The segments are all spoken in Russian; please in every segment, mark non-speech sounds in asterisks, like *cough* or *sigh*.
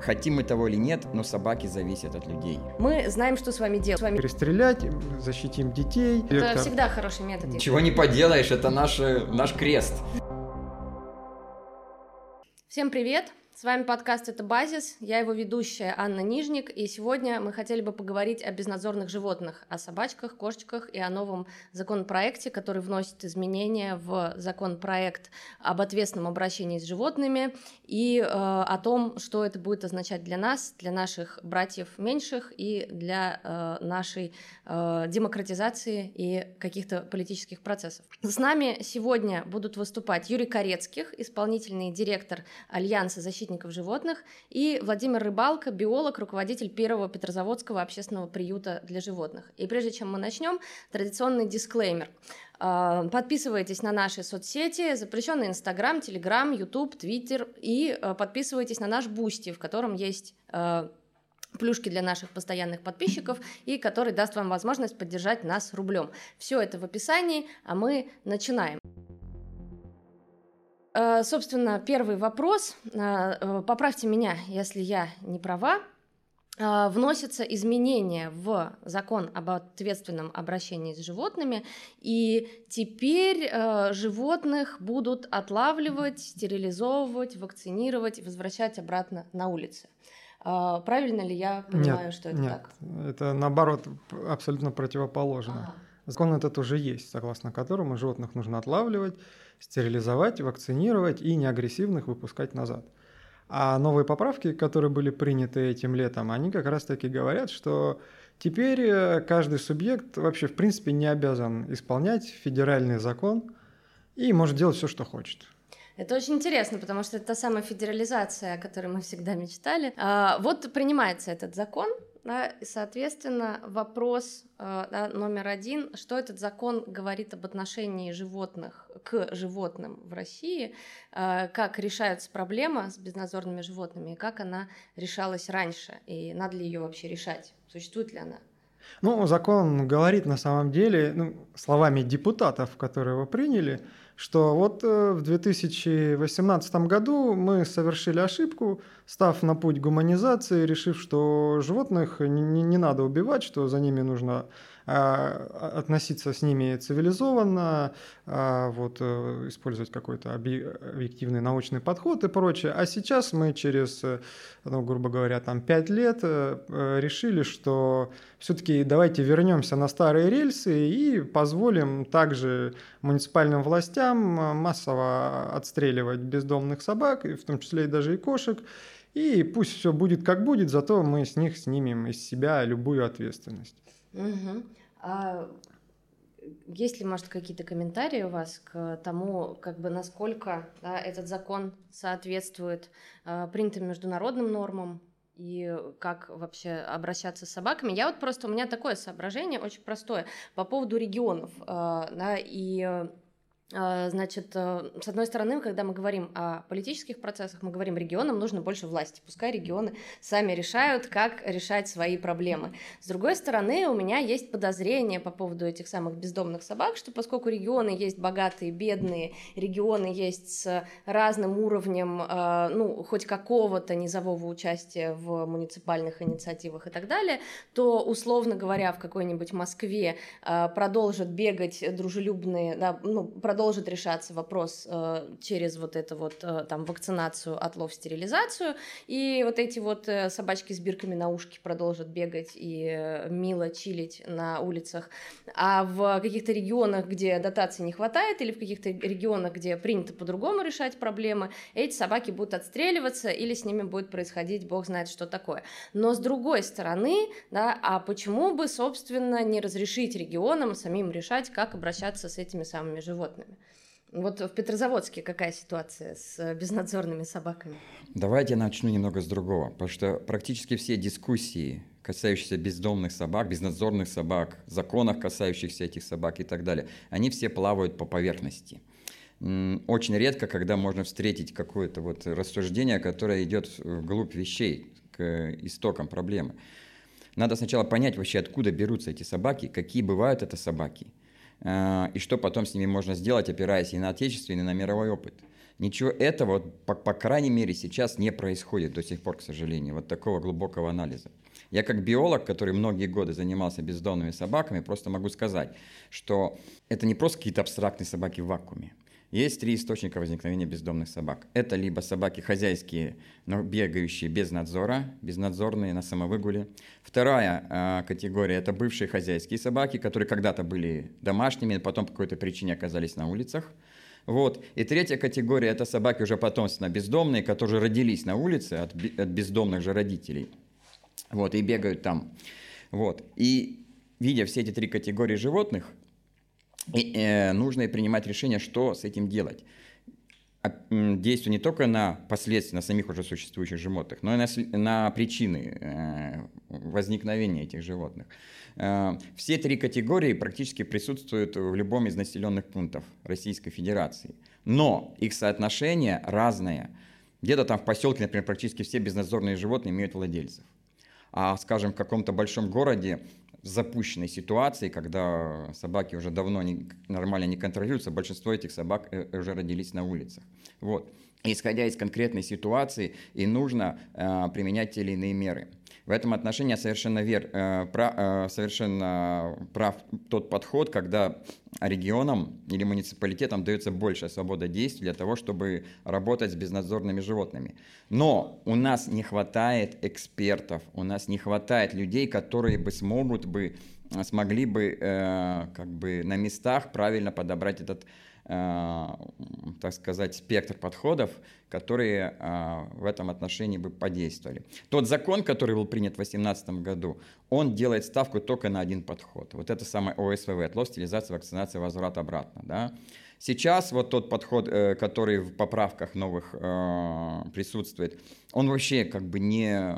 Хотим мы того или нет, но собаки зависят от людей. Мы знаем, что с вами делать. С вами... Перестрелять, защитим детей. Это Вектор. всегда хороший метод. Ничего не поделаешь, это наш, наш крест. Всем привет! С вами подкаст «Это базис», я его ведущая Анна Нижник, и сегодня мы хотели бы поговорить о безнадзорных животных, о собачках, кошечках и о новом законопроекте, который вносит изменения в законопроект об ответственном обращении с животными и э, о том, что это будет означать для нас, для наших братьев меньших и для э, нашей э, демократизации и каких-то политических процессов. С нами сегодня будут выступать Юрий Корецких, исполнительный директор Альянса защиты защитников животных, и Владимир Рыбалко, биолог, руководитель первого Петрозаводского общественного приюта для животных. И прежде чем мы начнем, традиционный дисклеймер. А, подписывайтесь на наши соцсети, запрещенный Инстаграм, Телеграм, Ютуб, Твиттер, и а, подписывайтесь на наш Boosty, в котором есть а, плюшки для наших постоянных подписчиков и который даст вам возможность поддержать нас рублем. Все это в описании, а мы начинаем. Э, собственно, первый вопрос. Э, э, поправьте меня, если я не права. Вносятся изменения в закон об ответственном обращении с животными, и теперь животных будут отлавливать, стерилизовывать, вакцинировать, возвращать обратно на улицы. Правильно ли я понимаю, нет, что это нет, так? Это наоборот абсолютно противоположно. Ага. Закон этот уже есть, согласно которому животных нужно отлавливать, стерилизовать, вакцинировать и неагрессивных выпускать назад. А новые поправки, которые были приняты этим летом, они как раз-таки говорят, что теперь э, каждый субъект вообще в принципе не обязан исполнять федеральный закон и может делать все, что хочет. Это очень интересно, потому что это та самая федерализация, о которой мы всегда мечтали. А, вот принимается этот закон, да, и, соответственно, вопрос э, да, номер один, что этот закон говорит об отношении животных к животным в России, э, как решается проблема с безнадзорными животными, и как она решалась раньше, и надо ли ее вообще решать, существует ли она? Ну, закон говорит на самом деле, ну, словами депутатов, которые его приняли, что вот э, в 2018 году мы совершили ошибку, став на путь гуманизации, решив, что животных не, не надо убивать, что за ними нужно относиться с ними цивилизованно, а, вот, э, использовать какой-то объективный научный подход и прочее. А сейчас мы через, ну, грубо говоря, там 5 лет э, решили, что все-таки давайте вернемся на старые рельсы и позволим также муниципальным властям массово отстреливать бездомных собак, в том числе и даже и кошек, и пусть все будет как будет, зато мы с них снимем из себя любую ответственность. Угу. А есть ли, может, какие-то комментарии у вас к тому, как бы насколько да, этот закон соответствует э, принятым международным нормам и как вообще обращаться с собаками? Я вот просто у меня такое соображение очень простое по поводу регионов, э, да, и а, значит, э, с одной стороны, когда мы говорим о политических процессах, мы говорим, регионам нужно больше власти, пускай регионы сами решают, как решать свои проблемы. С другой стороны, у меня есть подозрение по поводу этих самых бездомных собак, что поскольку регионы есть богатые, бедные, регионы есть с разным уровнем, э, ну, хоть какого-то низового участия в муниципальных инициативах и так далее, то, условно говоря, в какой-нибудь Москве э, продолжат бегать дружелюбные, да, ну, продолжит решаться вопрос э, через вот это вот э, там вакцинацию, отлов, стерилизацию, и вот эти вот э, собачки с бирками на ушке продолжат бегать и э, мило чилить на улицах, а в каких-то регионах, где дотаций не хватает, или в каких-то регионах, где принято по-другому решать проблемы, эти собаки будут отстреливаться, или с ними будет происходить бог знает что такое. Но с другой стороны, да, а почему бы, собственно, не разрешить регионам самим решать, как обращаться с этими самыми животными? Животными. Вот в Петрозаводске какая ситуация с э, безнадзорными собаками? Давайте я начну немного с другого, потому что практически все дискуссии, касающиеся бездомных собак, безнадзорных собак, законов, касающихся этих собак и так далее, они все плавают по поверхности. Очень редко, когда можно встретить какое-то вот рассуждение, которое идет вглубь вещей, к истокам проблемы. Надо сначала понять вообще, откуда берутся эти собаки, какие бывают это собаки – Э, и что потом с ними можно сделать, опираясь и на отечественный, и на мировой опыт. Ничего этого, по, по крайней мере, сейчас не происходит до сих пор, к сожалению, вот такого глубокого анализа. Я как биолог, который многие годы занимался бездомными собаками, просто могу сказать, что это не просто какие-то абстрактные собаки в вакууме. Есть три источника возникновения бездомных собак. Это либо собаки хозяйские, но бегающие без надзора, безнадзорные на самовыгуле. Вторая э, категория – это бывшие хозяйские собаки, которые когда-то были домашними, потом по какой-то причине оказались на улицах. Вот. И третья категория – это собаки уже потомственно бездомные, которые родились на улице от, от бездомных же родителей. Вот, и бегают там. Вот. И видя все эти три категории животных, э, нужно принимать решение, что с этим делать. А, действие не только на последствия, на самих уже существующих животных, но и на, на причины э, возникновения этих животных. Э, все три категории практически присутствуют в любом из населенных пунктов Российской Федерации. Но их соотношение разное. Где-то там в поселке, например, практически все безнадзорные животные имеют владельцев. А, скажем, в каком-то большом городе запущенной ситуации, когда собаки уже давно не, нормально не контролируются, большинство этих собак э, уже родились на улицах. Вот. Исходя из конкретной ситуации, и нужно э, применять те или иные меры. В этом отношении я совершенно, вер, э, про, э, совершенно прав тот подход, когда регионам или муниципалитетам дается большая свобода действий для того, чтобы работать с безнадзорными животными. Но у нас не хватает экспертов, у нас не хватает людей, которые бы смогут бы смогли бы э, как бы на местах правильно подобрать этот Э, так сказать, спектр подходов, которые э, в этом отношении бы подействовали. Тот закон, который был принят в 2018 году, он делает ставку только на один подход. Вот это самое ОСВВ, отлов, стилизация, вакцинация, возврат обратно. Да? Сейчас вот тот подход, э, который в поправках новых присутствует, он вообще как бы не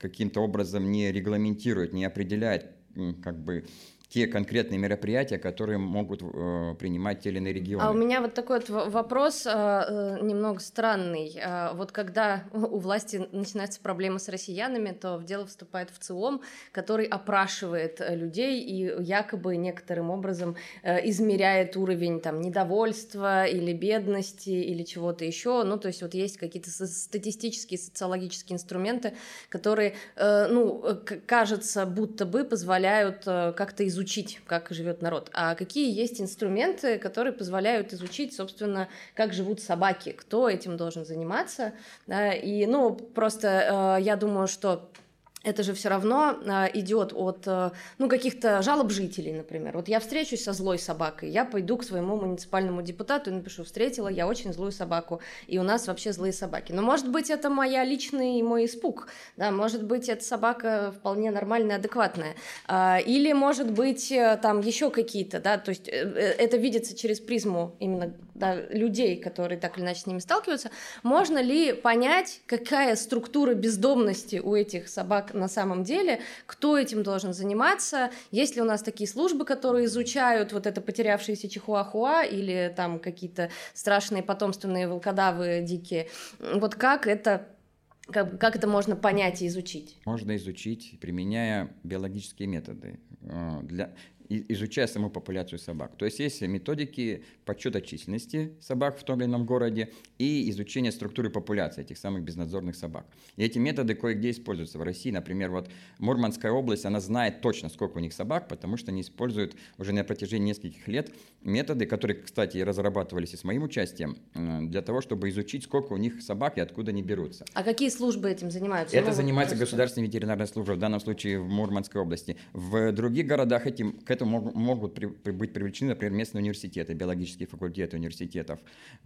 каким-то образом не регламентирует, не определяет как бы те конкретные мероприятия, которые могут э, принимать те или иные регионы. А у меня вот такой вот вопрос э, э, немного странный. Э, вот когда *laughs* у власти начинаются проблемы с россиянами, то в дело вступает в ЦИОМ, который опрашивает э, людей и якобы некоторым образом э, измеряет уровень там недовольства или бедности или чего-то еще. Ну, то есть вот есть какие-то статистические, социологические инструменты, которые, э, ну, кажется, будто бы позволяют э, как-то изучить изучить, как живет народ, а какие есть инструменты, которые позволяют изучить, собственно, как живут собаки, кто этим должен заниматься. Да, и, ну, просто э, я думаю, что это же все равно а, идет от а, ну, каких-то жалоб жителей, например. Вот я встречусь со злой собакой, я пойду к своему муниципальному депутату и напишу, встретила я очень злую собаку, и у нас вообще злые собаки. Но может быть это моя личный мой испуг, да, может быть эта собака вполне нормальная, адекватная, а, или может быть э, там еще какие-то, да, то есть э, э, это видится через призму именно да, людей, которые так или иначе с ними сталкиваются. Можно ли понять, какая структура бездомности у этих собак на самом деле, кто этим должен заниматься, есть ли у нас такие службы, которые изучают вот это потерявшиеся чихуахуа или там какие-то страшные потомственные волкодавы дикие. Вот как это как, как это можно понять и изучить? Можно изучить, применяя биологические методы. Э, для, изучая саму популяцию собак. То есть есть методики подсчета численности собак в том или ином городе и изучения структуры популяции этих самых безнадзорных собак. И эти методы кое-где используются в России. Например, вот Мурманская область, она знает точно, сколько у них собак, потому что они используют уже на протяжении нескольких лет методы, которые, кстати, разрабатывались и с моим участием, э, для того, чтобы изучить, сколько у них собак и откуда они берутся. А какие службы этим занимаются? Это ну, занимается просто... государственная ветеринарная служба, в данном случае в Мурманской области. В других городах этим, к этому могут при, быть привлечены, например, местные университеты, биологические факультеты университетов,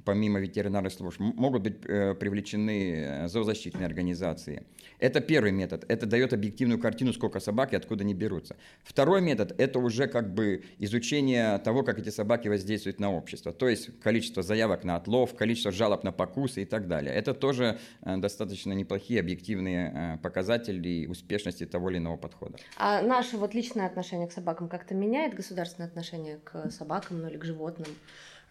помимо ветеринарных служб, могут быть э, привлечены э, зоозащитные организации. Это первый метод, это дает объективную картину, сколько собак и откуда они берутся. Второй метод – это уже как бы изучение того, как эти собаки воздействуют на общество, то есть количество заявок на отлов, количество жалоб на покусы и так далее. Это тоже э, достаточно неплохие объективные э, показатели успешности того или иного подхода. А наше вот личное отношение к собакам как-то меняет государственное отношение к собакам ну, или к животным?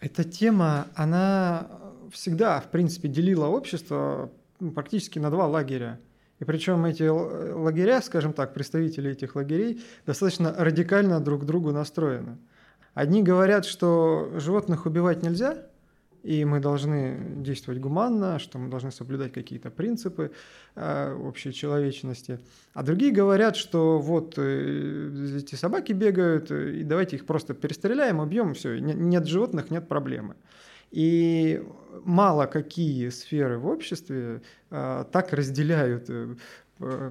Эта тема, она всегда, в принципе, делила общество ну, практически на два лагеря. И причем эти лагеря, скажем так, представители этих лагерей достаточно радикально друг к другу настроены. Одни говорят, что животных убивать нельзя, и мы должны действовать гуманно, что мы должны соблюдать какие-то принципы э, общей человечности. А другие говорят, что вот э, эти собаки бегают, э, и давайте их просто перестреляем, убьем, все, нет животных, нет проблемы. И мало какие сферы в обществе э, так разделяют э,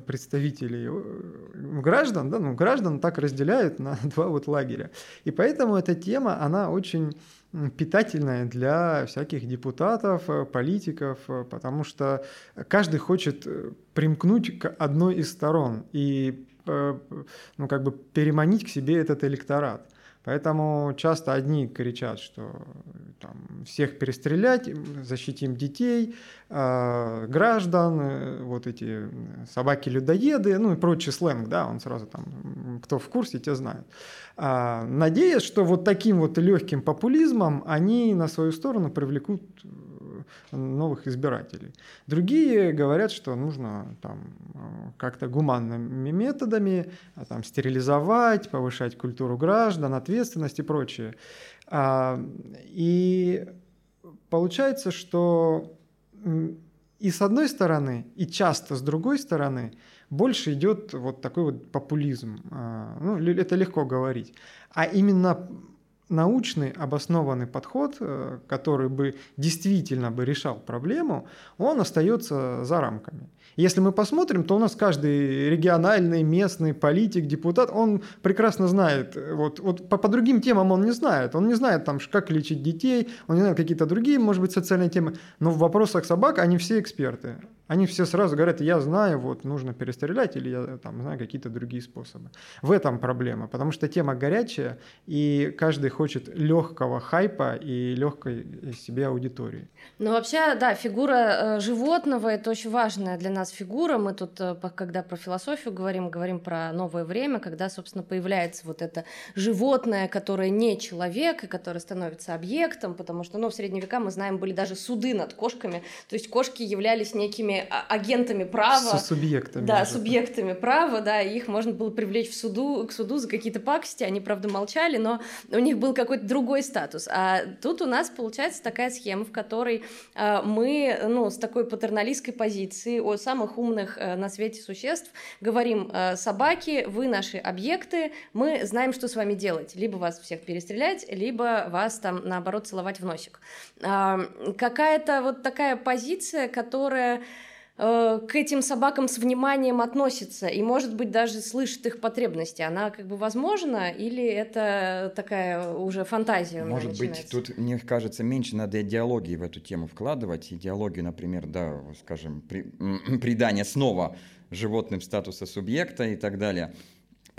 представителей э, граждан, да, ну, граждан так разделяют на *laughs* два вот лагеря. И поэтому эта тема, она очень питательная для всяких депутатов, э, политиков, э, потому что каждый хочет э, примкнуть к одной из сторон и ну, как бы переманить к себе этот электорат. Поэтому часто одни кричат, что там, всех перестрелять, защитим детей, э, граждан, вот эти собаки-людоеды, ну и прочий сленг, да, он сразу там, кто в курсе, те знают. А, надеясь, что вот таким вот легким популизмом они на свою сторону привлекут новых избирателей. Другие говорят, что нужно там как-то гуманными методами а, там, стерилизовать, повышать культуру граждан, ответственность и прочее. А, и получается, что и с одной стороны, и часто с другой стороны больше идет вот такой вот популизм. А, ну, это легко говорить. А именно научный обоснованный подход, э, который бы действительно бы решал проблему, он остается за рамками. Если мы посмотрим, то у нас каждый региональный, местный политик, депутат, он прекрасно знает, вот, вот по, по другим темам он не знает, он не знает, там, как лечить детей, он не знает какие-то другие, может быть, социальные темы, но в вопросах собак они все эксперты. Они все сразу говорят, я знаю, вот нужно перестрелять, или я там знаю какие-то другие способы. В этом проблема, потому что тема горячая, и каждый хочет легкого хайпа и легкой себе аудитории. Ну, вообще, да, фигура э, животного – это очень важная для нас фигура. Мы тут, э, когда про философию говорим, говорим про новое время, когда, собственно, появляется вот это животное, которое не человек, и которое становится объектом, потому что, ну, в средние века, мы знаем, были даже суды над кошками, то есть кошки являлись некими а, агентами права. С субъектами. Да, уже. субъектами права, да, их можно было привлечь в суду, к суду за какие-то пакости, они, правда, молчали, но у них был какой-то другой статус. А тут у нас получается такая схема, в которой э, мы, ну, с такой патерналистской позиции о самых умных э, на свете существ говорим, э, собаки, вы наши объекты, мы знаем, что с вами делать. Либо вас всех перестрелять, либо вас там, наоборот, целовать в носик. Э, какая-то вот такая позиция, которая Э, к этим собакам с вниманием относится и, может быть, даже слышит их потребности. Она как бы возможна или это такая уже фантазия? Может быть, тут, мне кажется, меньше надо идеологии в эту тему вкладывать. Идеологию, например, да, скажем, при, придание снова животным статуса субъекта и так далее,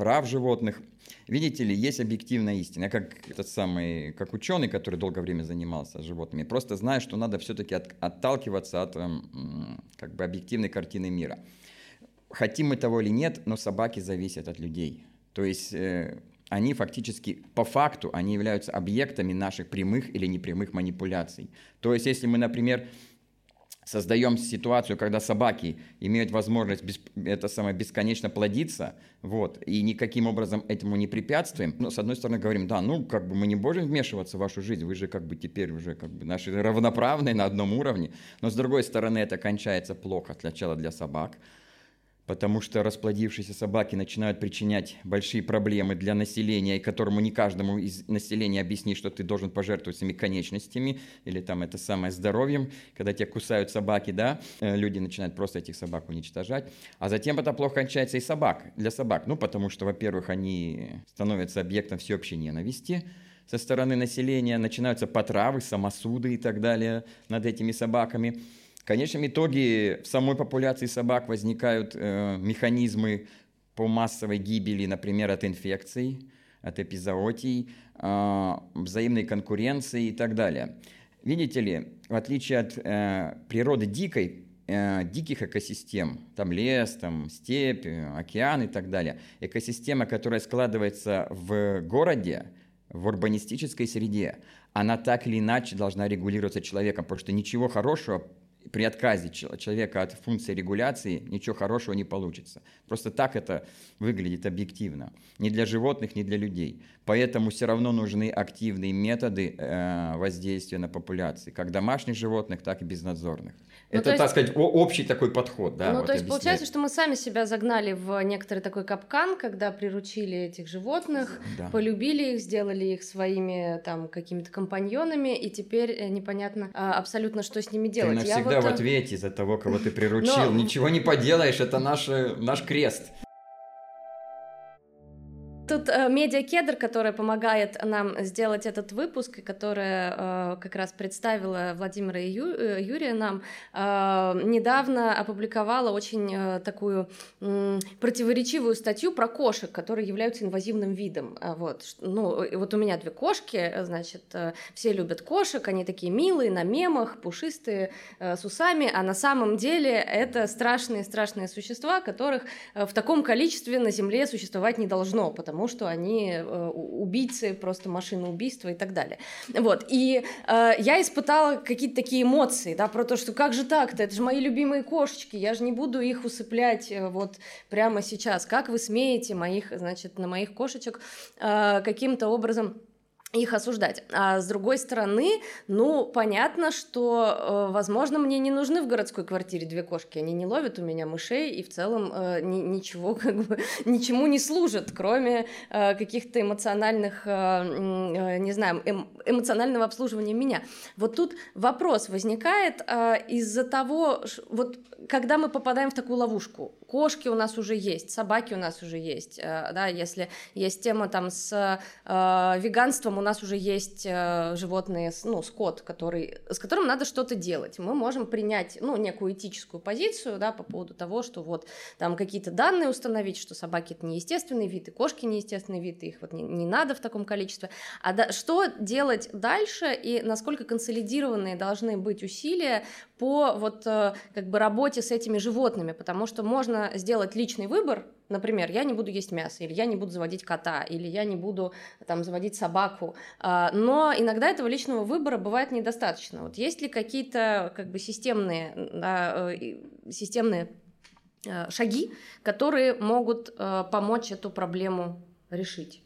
прав животных – Видите ли, есть объективная истина. Я как этот самый, как ученый, который долгое время занимался животными, просто знаю, что надо все-таки от, отталкиваться от эм, как бы объективной картины мира. Хотим мы того или нет, но собаки зависят от людей. То есть э, они фактически, по факту, они являются объектами наших прямых или непрямых манипуляций. То есть если мы, например, создаем ситуацию, когда собаки имеют возможность без, это самое бесконечно плодиться, вот, и никаким образом этому не препятствуем. Но с одной стороны говорим, да, ну как бы мы не можем вмешиваться в вашу жизнь, вы же как бы теперь уже как бы наши равноправные на одном уровне. Но с другой стороны это кончается плохо сначала для собак, потому что расплодившиеся собаки начинают причинять большие проблемы для населения, и которому не каждому из населения объяснить, что ты должен пожертвовать своими конечностями или там это самое здоровьем, когда тебя кусают собаки, да, э, люди начинают просто этих собак уничтожать, а затем это плохо кончается и собак, для собак, ну, потому что, во-первых, они становятся объектом всеобщей ненависти, со стороны населения, начинаются потравы, самосуды и так далее над этими собаками – в конечном итоге в самой популяции собак возникают э, механизмы по массовой гибели, например, от инфекций, от эпизоотий, э, взаимной конкуренции и так далее. Видите ли, в отличие от э, природы дикой, э, диких экосистем, там лес, там степь, океан и так далее, экосистема, которая складывается в городе, в урбанистической среде, она так или иначе должна регулироваться человеком, потому что ничего хорошего при отказе человека от функции регуляции ничего хорошего не получится. Просто так это выглядит объективно. Ни для животных, ни для людей. Поэтому все равно нужны активные методы э, воздействия на популяции, как домашних животных, так и безнадзорных. Ну, это, есть, так сказать, общий такой подход. Да, ну, вот то есть объясняет. получается, что мы сами себя загнали в некоторый такой капкан, когда приручили этих животных, да. полюбили их, сделали их своими там какими-то компаньонами, и теперь э, непонятно а, абсолютно, что с ними делать. Я вот... в ответе за того, кого ты *laughs* приручил. Но... Ничего не поделаешь, это наш, наш крест. Тут э, медиакедр, которая помогает нам сделать этот выпуск, и которая э, как раз представила Владимира и э, Юрия нам, недавно опубликовала очень такую противоречивую статью про кошек, которые являются инвазивным видом. Вот, ну, вот у меня две кошки, значит, все любят кошек, они такие милые, на мемах, пушистые, с усами, а на самом деле это страшные-страшные существа, которых в таком количестве на Земле существовать не должно, потому что они э, убийцы, просто машины убийства и так далее. Вот, и э, я испытала какие-то такие эмоции, да, про то, что как же так-то, это же мои любимые кошечки, я же не буду их усыплять э, вот прямо сейчас, как вы смеете моих, значит, на моих кошечек э, каким-то образом их осуждать. А с другой стороны, ну, понятно, что, э, возможно, мне не нужны в городской квартире две кошки, они не ловят у меня мышей и в целом э, ни, ничего, *laughs* как бы, ничему не служат, кроме э, каких-то эмоциональных, э, э, не знаю, эм, эмоционального обслуживания меня. Вот тут вопрос возникает э, из-за того, вот когда мы попадаем в такую ловушку, кошки у нас уже есть, собаки у нас уже есть, э, да, если есть тема там с э, веганством, у нас уже есть э, животные, ну, скот, который, с которым надо что-то делать. Мы можем принять, ну, некую этическую позицию, да, по поводу того, что вот там какие-то данные установить, что собаки это не естественный вид, и кошки не естественный вид, и их вот не, не надо в таком количестве. А да, что делать дальше и насколько консолидированные должны быть усилия по вот э, как бы работе с этими животными, потому что можно сделать личный выбор, например, я не буду есть мясо, или я не буду заводить кота, или я не буду там заводить собаку, а, но иногда этого личного выбора бывает недостаточно. Вот есть ли какие-то как бы системные, да, э, системные э, шаги, которые могут помочь эту проблему решить?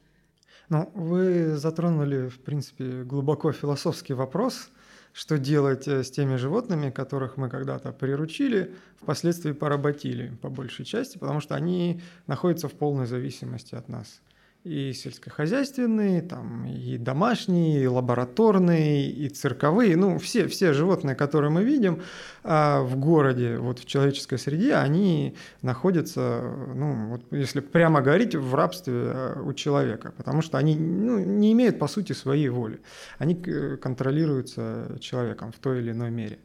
Ну, вы затронули, в принципе, глубоко философский вопрос, что делать э, с теми животными, которых мы когда-то приручили, впоследствии поработили по большей части, потому что они находятся в полной зависимости от нас и сельскохозяйственные, там, и домашние, и лабораторные, и цирковые, ну, все, все животные, которые мы видим а в городе, вот в человеческой среде, они находятся, ну, вот если прямо говорить, в рабстве а, у человека, потому что они ну, не имеют, по сути, своей воли. Они э, контролируются человеком в той или иной мере.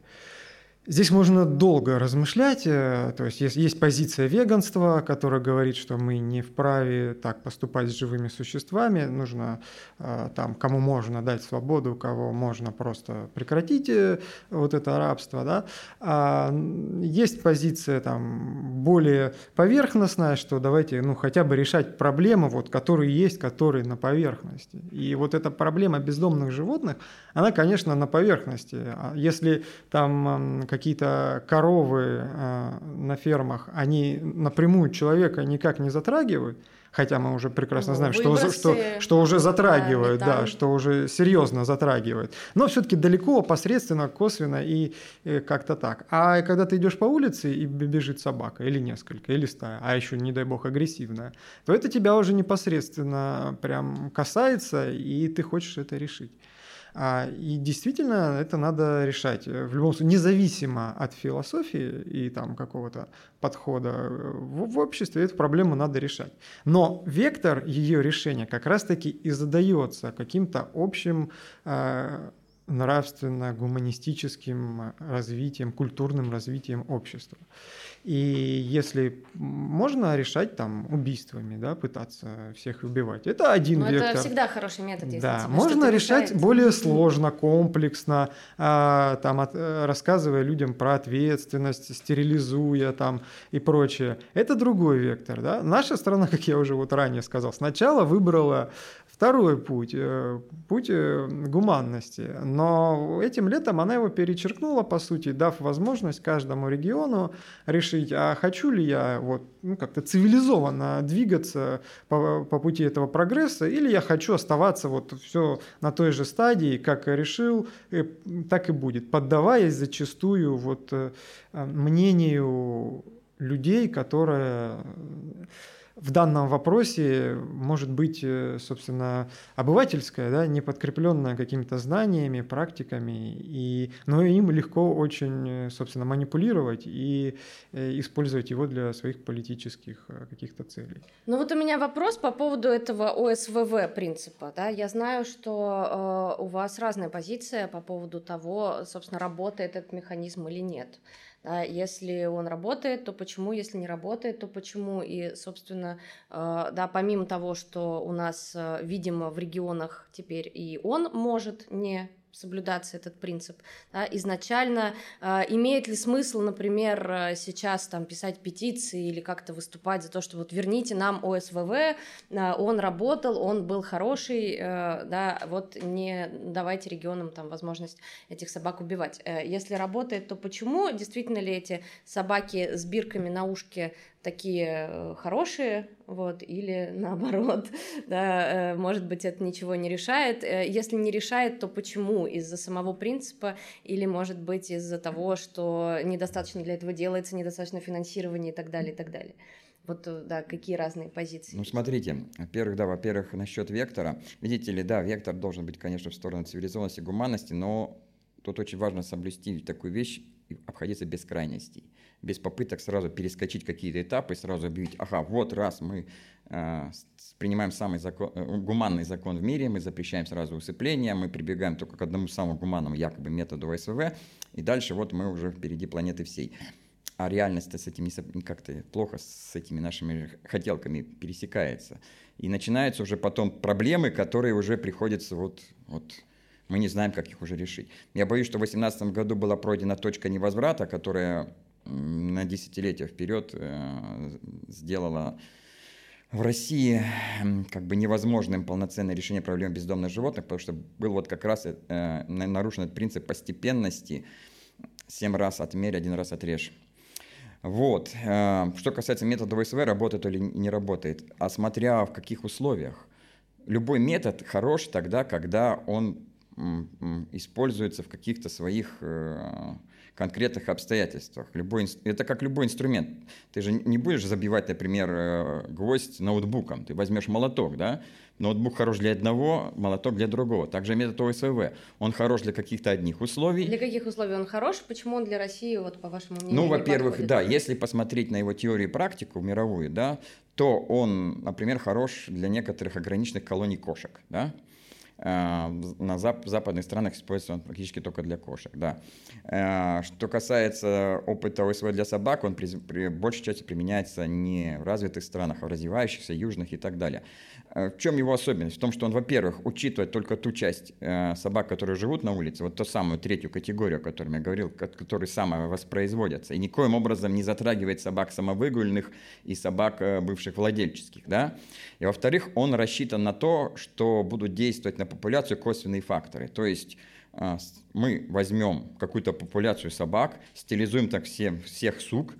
Здесь можно долго размышлять, э, то есть есть, есть позиция веганства, которая говорит, что мы не вправе так поступать с живыми существами, нужно э, там, кому можно дать свободу, кого можно просто прекратить э, вот это рабство, да. А есть позиция там более поверхностная, что давайте, ну, хотя бы решать проблемы, вот, которые есть, которые на поверхности. И вот эта проблема бездомных животных, она, конечно, на поверхности. А если там какие-то коровы э, на фермах, они напрямую человека никак не затрагивают, хотя мы уже прекрасно ну, знаем, что, что, что уже затрагивают, да, да, что уже серьезно затрагивают. Но все-таки далеко, посредственно, косвенно и, и как-то так. А когда ты идешь по улице и бежит собака, или несколько, или стая, а еще, не дай бог, агрессивная, то это тебя уже непосредственно прям касается, и ты хочешь это решить. А, и действительно это надо решать э, в любом случае, независимо от философии и там какого-то подхода э, в, в обществе, эту проблему надо решать. Но вектор ее решения как раз-таки и задается каким-то общим э, нравственно-гуманистическим развитием, культурным развитием общества. И если можно решать там убийствами, да, пытаться всех убивать, это один Но ну, вектор. Это всегда хороший метод. Если да, можно решать решает. более сложно, комплексно, а, там от, рассказывая людям про ответственность, стерилизуя там и прочее. Это другой вектор, да. Наша страна, *laughs* как я уже вот ранее сказал, сначала выбрала второй путь, э, путь э, гуманности. Но этим летом она его перечеркнула, по сути, дав возможность каждому региону решить, а хочу ли я вот, ну, как-то цивилизованно двигаться по, по пути этого прогресса, или я хочу оставаться вот все на той же стадии, как решил, так и будет, поддаваясь зачастую вот мнению людей, которые в данном вопросе может быть, э, собственно, обывательская, да, не подкрепленная какими-то знаниями, практиками, и, но им легко очень, э, собственно, манипулировать и э, использовать его для своих политических каких-то целей. Ну вот у меня вопрос по поводу этого ОСВВ принципа. Да? Я знаю, что э, у вас разная позиция по поводу того, собственно, работает этот механизм или нет. Да, если он работает, то почему, если не работает, то почему. И, собственно, э, да, помимо того, что у нас, э, видимо, в регионах теперь и он может не соблюдаться этот принцип. Да? Изначально э, имеет ли смысл, например, э, сейчас там писать петиции или как-то выступать за то, что вот верните нам ОСВВ, э, он работал, он был хороший, э, да, вот не давайте регионам там возможность этих собак убивать. Э, если работает, то почему? Действительно ли эти собаки с бирками на ушке такие э, хорошие, вот, или наоборот, *laughs* да, э, может быть, это ничего не решает. Э, если не решает, то почему? Из-за самого принципа или, может быть, из-за того, что недостаточно для этого делается, недостаточно финансирования и так далее, и так далее. Вот, да, какие разные позиции. Ну, смотрите, во-первых, да, во-первых, насчет вектора. Видите ли, да, вектор должен быть, конечно, в сторону цивилизованности, гуманности, но тут очень важно соблюсти такую вещь, обходиться без крайностей без попыток сразу перескочить какие-то этапы, сразу объявить, ага, вот раз мы э, принимаем самый закон, э, гуманный закон в мире, мы запрещаем сразу усыпление, мы прибегаем только к одному самому гуманному якобы методу СВВ, и дальше вот мы уже впереди планеты всей. А реальность с этим не как-то плохо с этими нашими хотелками пересекается. И начинаются уже потом проблемы, которые уже приходится вот, вот мы не знаем, как их уже решить. Я боюсь, что в 2018 году была пройдена точка невозврата, которая на десятилетия вперед э, сделала в России как бы невозможным полноценное решение проблемы бездомных животных, потому что был вот как раз э, нарушен этот принцип постепенности. Семь раз отмерь, один раз отрежь. Вот. Э, что касается метода ВСВ, работает или не работает, а смотря в каких условиях. Любой метод хорош тогда, когда он используется в каких-то своих конкретных обстоятельствах. Любой, это как любой инструмент. Ты же не будешь забивать, например, э, гвоздь ноутбуком. Ты возьмешь молоток, да? Ноутбук хорош для одного, молоток для другого. Также метод ОСВВ. Он хорош для каких-то одних условий. Для каких условий он хорош? Почему он для России, вот по вашему мнению, Ну, во-первых, да, если посмотреть на его теорию и практику мировую, да, то он, например, хорош для некоторых ограниченных колоний кошек, да, на зап западных странах используется он практически только для кошек. Да. Э, что касается опыта ОСВ для собак, он при, при большей части применяется не в развитых странах, а в развивающихся, южных и так далее. Э, в чем его особенность? В том, что он, во-первых, учитывает только ту часть э, собак, которые живут на улице, вот ту самую третью категорию, о которой я говорил, которые самые воспроизводятся, и никоим образом не затрагивает собак самовыгульных и собак э, бывших владельческих. Да? И во-вторых, он рассчитан на то, что будут действовать на популяцию косвенные факторы. То есть э, мы возьмем какую-то популяцию собак, стилизуем так все, всех сук,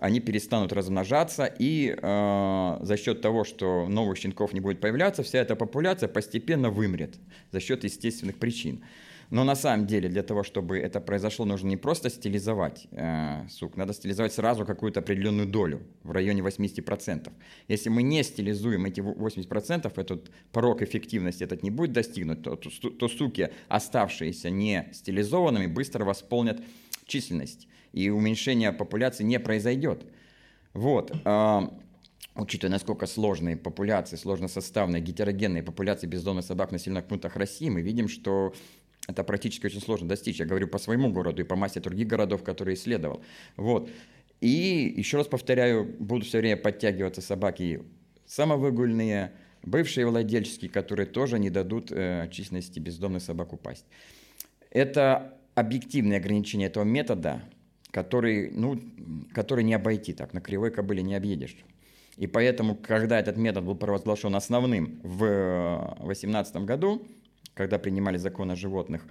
они перестанут размножаться, и э, за счет того, что новых щенков не будет появляться, вся эта популяция постепенно вымрет за счет естественных причин. Но на самом деле для того, чтобы это произошло, нужно не просто стилизовать э, сук, надо стилизовать сразу какую-то определенную долю в районе 80%. Если мы не стилизуем эти 80%, этот порог эффективности этот не будет достигнут, то, то, то суки, оставшиеся не стилизованными, быстро восполнят численность и уменьшение популяции не произойдет. Вот. А, учитывая, насколько сложные популяции, сложносоставные, гетерогенные популяции бездомных собак в населенных пунктах России, мы видим, что это практически очень сложно достичь. Я говорю по своему городу и по массе других городов, которые исследовал. Вот. И еще раз повторяю, будут все время подтягиваться собаки самовыгульные, бывшие владельческие, которые тоже не дадут э, численности бездомных собак упасть. Это объективные ограничения этого метода, который, ну, который не обойти так, на кривой кобыле не объедешь. И поэтому, когда этот метод был провозглашен основным в 2018 году, когда принимали закон о животных,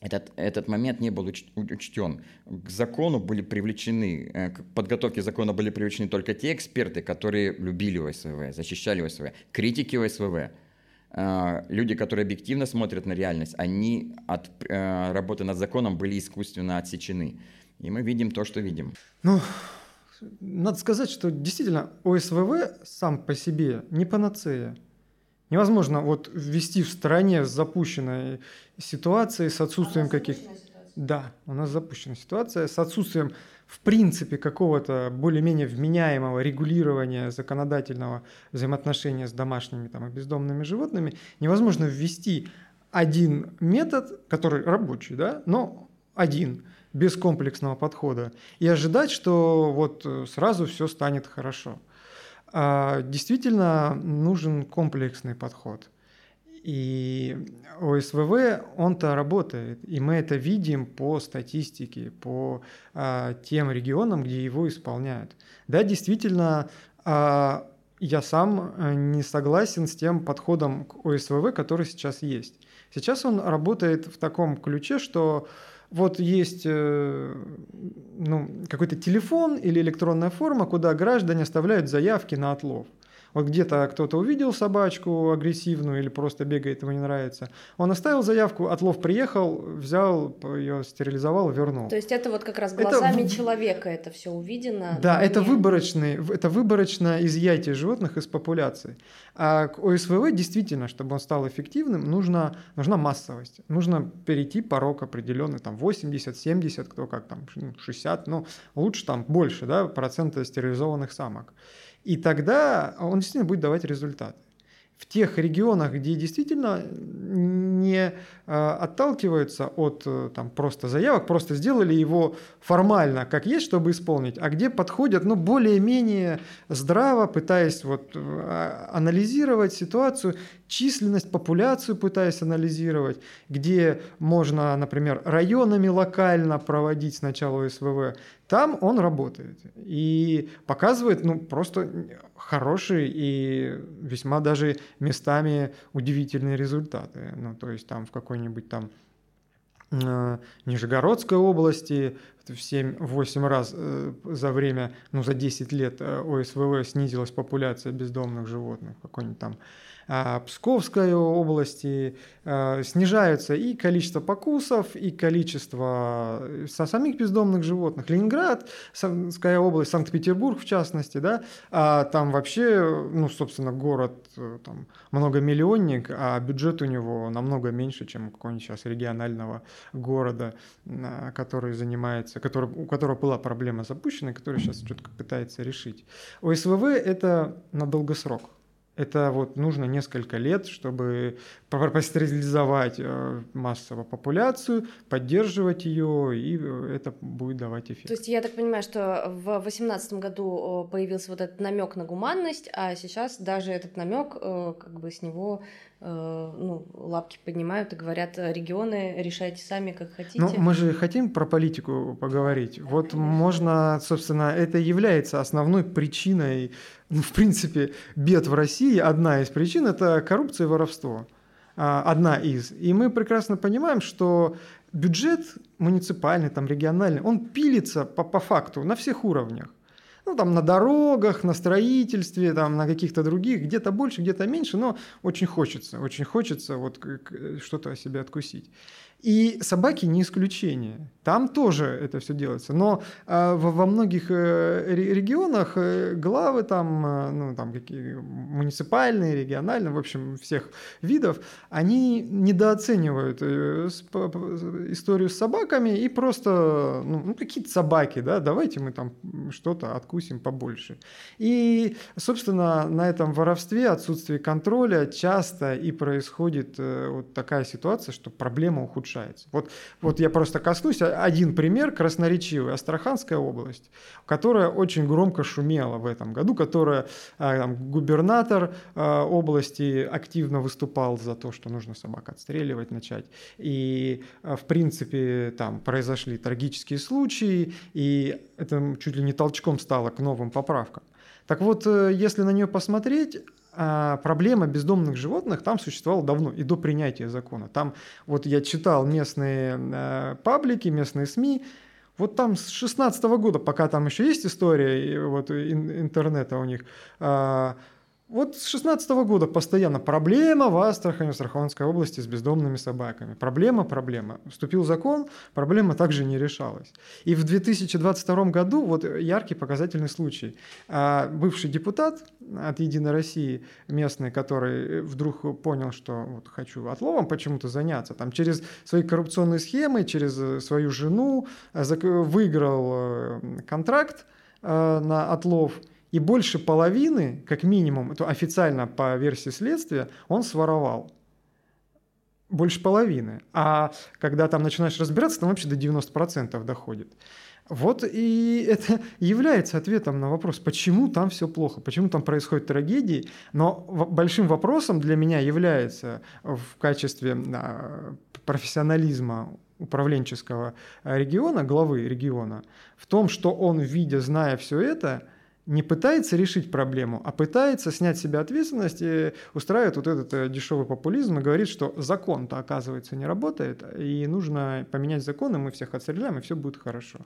этот, этот момент не был уч, учтен. К закону были привлечены, э, к подготовке закона были привлечены только те эксперты, которые любили ОСВ, защищали ОСВ, критики ОСВ. Э, люди, которые объективно смотрят на реальность, они от э, работы над законом были искусственно отсечены. И мы видим то, что видим. Ну, надо сказать, что действительно ОСВВ сам по себе не панацея. Невозможно вот ввести в стране с запущенной ситуацией, с отсутствием каких-то... Да, у нас запущена ситуация с отсутствием, в принципе, какого-то более-менее вменяемого регулирования законодательного взаимоотношения с домашними там, и бездомными животными. Невозможно ввести один метод, который рабочий, да, но один, без комплексного подхода, и ожидать, что вот сразу все станет хорошо. А, действительно нужен комплексный подход. И ОСВВ, он-то работает, и мы это видим по статистике, по а, тем регионам, где его исполняют. Да, действительно, а, я сам э, не согласен с тем подходом к ОСВВ, который сейчас есть. Сейчас он работает в таком ключе, что вот есть э, ну, какой-то телефон или электронная форма, куда граждане оставляют заявки на отлов. Вот где-то кто-то увидел собачку агрессивную или просто бегает, ему не нравится. Он оставил заявку, отлов приехал, взял, ее стерилизовал, вернул. То есть это вот как раз глазами это... человека это все увидено. Да, это, выборочный, это выборочное изъятие животных из популяции. А к ОСВВ действительно, чтобы он стал эффективным, нужно, нужна массовость. Нужно перейти порог определенный, там 80, 70, кто как там, 60, ну лучше там больше, да, процента стерилизованных самок. И тогда он действительно будет давать результат. В тех регионах, где действительно не э, отталкиваются от э, там, просто заявок, просто сделали его формально, как есть, чтобы исполнить, а где подходят ну, более-менее здраво, пытаясь вот, э, анализировать ситуацию, численность, популяцию пытаясь анализировать, где можно, например, районами локально проводить сначала СВВ, там он работает и показывает ну, просто хорошие и весьма даже местами удивительные результаты. Ну, то есть там в какой-нибудь там э, Нижегородской области в 7-8 раз э, за время, ну за 10 лет э, ОСВВ снизилась популяция бездомных животных, какой-нибудь там Псковской области а, снижаются и количество покусов, и количество э, самих бездомных животных. Ленинградская область, Санкт-Петербург в частности, да, а там вообще, ну, собственно, город э, там, многомиллионник, а бюджет у него намного меньше, чем у какого-нибудь сейчас регионального города, который занимается, который, у которого была проблема запущена, который сейчас что-то пытается решить. ОСВВ – это на долгосрок. Это вот нужно несколько лет, чтобы простерилизовать э, массово популяцию, поддерживать ее, и э, это будет давать эффект. То есть я так понимаю, что в 2018 году появился вот этот намек на гуманность, а сейчас даже этот намек, э, как бы с него ну, лапки поднимают и говорят, регионы решайте сами, как хотите. Ну, мы же хотим про политику поговорить. Вот можно, собственно, это является основной причиной, ну, в принципе, бед в России. Одна из причин – это коррупция и воровство. А, одна из. И мы прекрасно понимаем, что бюджет муниципальный, там, региональный, он пилится по, по факту на всех уровнях. Ну, там на дорогах, на строительстве, там, на каких-то других, где-то больше, где-то меньше, но очень хочется, очень хочется вот что-то о себе откусить. И собаки не исключение. Там тоже это все делается. Но э, во, многих э, регионах э, главы там, э, ну, там какие муниципальные, региональные, в общем, всех видов, они недооценивают э, с, по, историю с собаками и просто, ну, ну какие-то собаки, да, давайте мы там что-то откусим побольше. И, собственно, на этом воровстве, отсутствии контроля часто и происходит э, вот такая ситуация, что проблема ухудшается ухудшается. Вот, вот я просто коснусь один пример красноречивый. Астраханская область, которая очень громко шумела в этом году, которая а, там, губернатор а, области активно выступал за то, что нужно собак отстреливать начать. И а, в принципе там произошли трагические случаи, и это чуть ли не толчком стало к новым поправкам. Так вот, э, если на нее посмотреть, а, проблема бездомных животных там существовала давно и до принятия закона. Там вот я читал местные э, паблики, местные СМИ, вот там с 16 года, пока там еще есть история вот, интернета у них, а, вот с 16 года постоянно проблема в Астрахани, в Астраханской области с бездомными собаками. Проблема, проблема. Вступил закон, проблема также не решалась. И в 2022 году, вот яркий показательный случай. А, бывший депутат от «Единой России» местный, который вдруг понял, что вот хочу отловом почему-то заняться, там через свои коррупционные схемы, через свою жену выиграл э, контракт э, на отлов – и больше половины, как минимум, это официально по версии следствия, он своровал. Больше половины. А когда там начинаешь разбираться, там вообще до 90% доходит. Вот и это является ответом на вопрос, почему там все плохо, почему там происходят трагедии. Но большим вопросом для меня является в качестве профессионализма управленческого региона, главы региона, в том, что он, видя, зная все это, не пытается решить проблему, а пытается снять с себя ответственность и устраивает вот этот э, дешевый популизм и говорит, что закон-то, оказывается, не работает, и нужно поменять закон, и мы всех отстреляем, и все будет хорошо.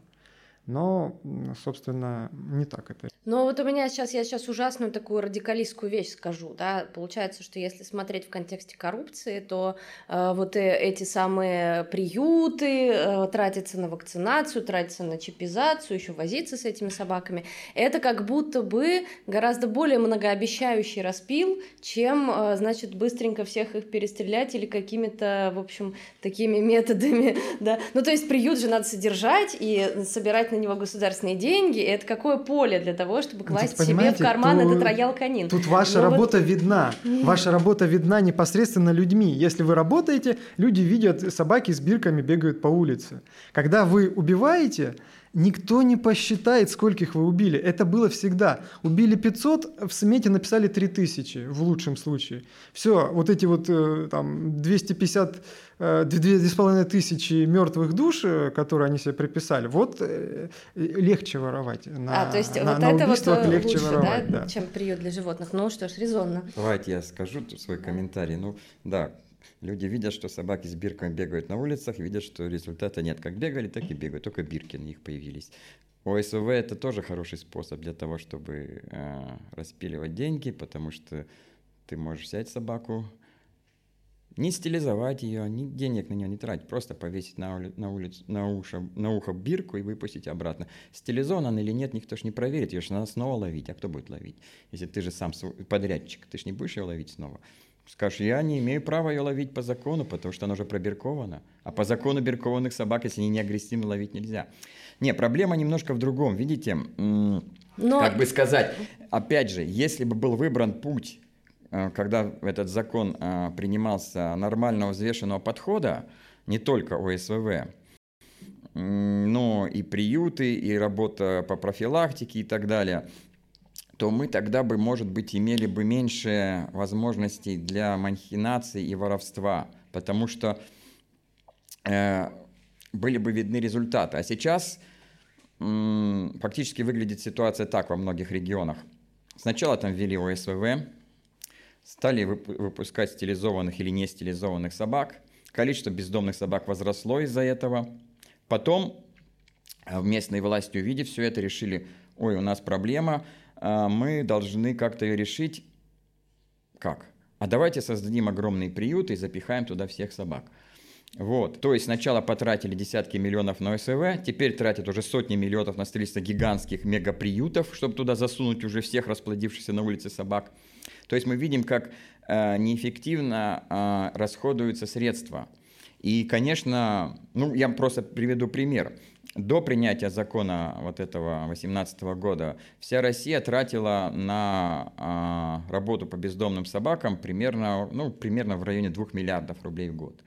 Но, собственно, не так это. Но вот у меня сейчас, я сейчас ужасную такую радикалистскую вещь скажу, да, получается, что если смотреть в контексте коррупции, то э, вот э, эти самые приюты э, тратятся на вакцинацию, тратятся на чипизацию, еще возиться с этими собаками, это как будто бы гораздо более многообещающий распил, чем, э, значит, быстренько всех их перестрелять или какими-то, в общем, такими методами, *laughs* да. Ну, то есть приют же надо содержать и собирать на него государственные деньги, и это какое поле для того, чтобы ну, класть себе в карман тут, этот роял канин. Тут ваша Но ну работа вот... видна. Ваша работа видна непосредственно людьми. Если вы работаете, люди видят, собаки с бирками бегают по улице. Когда вы убиваете, Никто не посчитает, скольких вы убили. Это было всегда. Убили 500, в смете написали 3000 в лучшем случае. Все, вот эти вот э, там 250, 2,5 тысячи мертвых душ, э, которые они себе приписали, вот э, легче воровать. На, а, то есть на, вот на это вот легче лучше, воровать, да, да, чем приют для животных. Ну что ж, резонно. Давайте я скажу свой комментарий. Ну да, Люди видят, что собаки с бирками бегают на улицах, видят, что результата нет. Как бегали, так и бегают, только бирки на них появились. ОСВ это тоже хороший способ для того, чтобы э, распиливать деньги, потому что ты можешь взять собаку, не стилизовать ее, ни денег на нее не тратить, просто повесить на, ули, на, улицу, на, ушо, на ухо бирку и выпустить обратно. Стилизован он или нет, никто ж не проверит, ее же надо снова ловить. А кто будет ловить? Если ты же сам подрядчик, ты же не будешь ее ловить снова. Скажешь, я не имею права ее ловить по закону, потому что она уже пробиркована. А по закону биркованных собак, если они не агрессивны, ловить нельзя. Не, проблема немножко в другом. Видите, Но... как бы сказать, опять же, если бы был выбран путь, э, когда этот закон э, принимался нормального взвешенного подхода, не только ОСВВ, но и приюты, и работа по профилактике и так далее – то мы тогда бы, может быть, имели бы меньше возможностей для махинаций и воровства, потому что э, были бы видны результаты. А сейчас э, фактически выглядит ситуация так во многих регионах. Сначала там ввели ОСВВ, стали выпускать стилизованных или не стилизованных собак. Количество бездомных собак возросло из-за этого. Потом э, в местной власти, увидев все это, решили, ой, у нас проблема – мы должны как-то ее решить. Как? А давайте создадим огромный приют и запихаем туда всех собак. Вот. То есть сначала потратили десятки миллионов на СВ, теперь тратят уже сотни миллионов на строительство гигантских мегаприютов, чтобы туда засунуть уже всех расплодившихся на улице собак. То есть мы видим, как э, неэффективно э, расходуются средства. И, конечно, ну, я просто приведу пример до принятия закона вот этого 18 года вся Россия тратила на а, работу по бездомным собакам примерно, ну, примерно в районе 2 миллиардов рублей в год.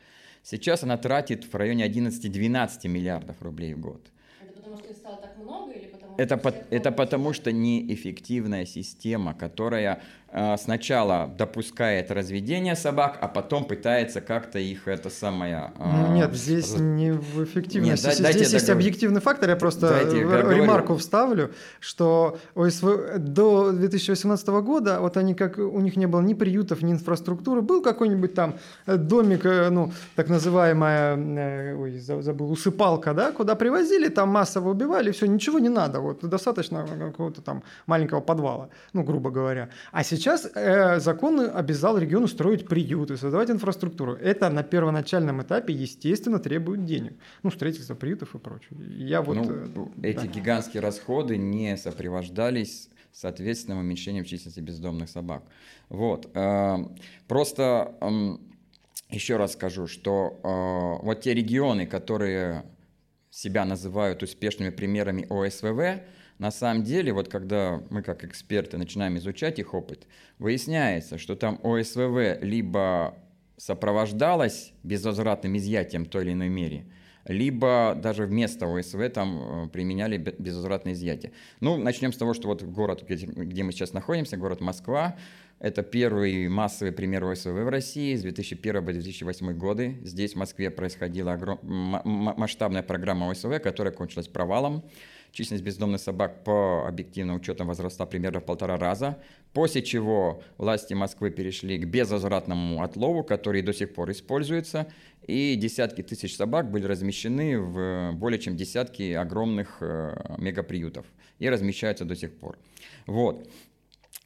Сейчас она тратит в районе 11-12 миллиардов рублей в год. Это потому что их стало так много или потому Это, что по- это потому что неэффективная система, которая сначала допускает разведение собак, а потом пытается как-то их это самое... э, Ну, Нет, здесь раз- не в эффективности. Нет, дайте здесь есть договорю. объективный фактор. Я просто Дайте ремарку вставлю, что ОСВ до 2018 года, вот они как у них не было ни приютов, ни инфраструктуры, был какой-нибудь там э, домик, э, ну так называемая, э, ой, за- забыл, усыпалка, да, куда привозили, там массово убивали, все, ничего не надо, вот достаточно какого-то там маленького подвала, ну грубо говоря. А сейчас э, закон обязал региону строить приюты, создавать инфраструктуру. Это на первоначальном этапе, естественно, требует денег. Ну, строительство приютов и прочее. Я вот... Ну, э, эти да. гигантские расходы не сопровождались соответственным уменьшением численности бездомных собак. Вот. э, Просто еще раз скажу, что э, вот те регионы, которые себя называют успешными примерами ОСВВ, на самом деле, вот когда мы как эксперты начинаем изучать их опыт, выясняется, что там ОСВВ либо сопровождалось безвозвратным изъятием в той или иной мере, либо даже вместо ОСВ там э, применяли бе- безвозвратное изъятие. Ну, начнем с того, что вот город, где, мы сейчас находимся, город Москва, это первый массовый пример ОСВ в России с 2001 по 2008 годы. Здесь, в Москве, происходила огром... масштабная программа ОСВ, которая кончилась провалом. Численность бездомных собак по объективным учетам возросла примерно в полтора раза, после чего власти Москвы перешли к безвозвратному отлову, который до сих пор используется, и десятки тысяч собак были размещены в более чем десятки огромных э, мегаприютов и размещаются до сих пор. Вот.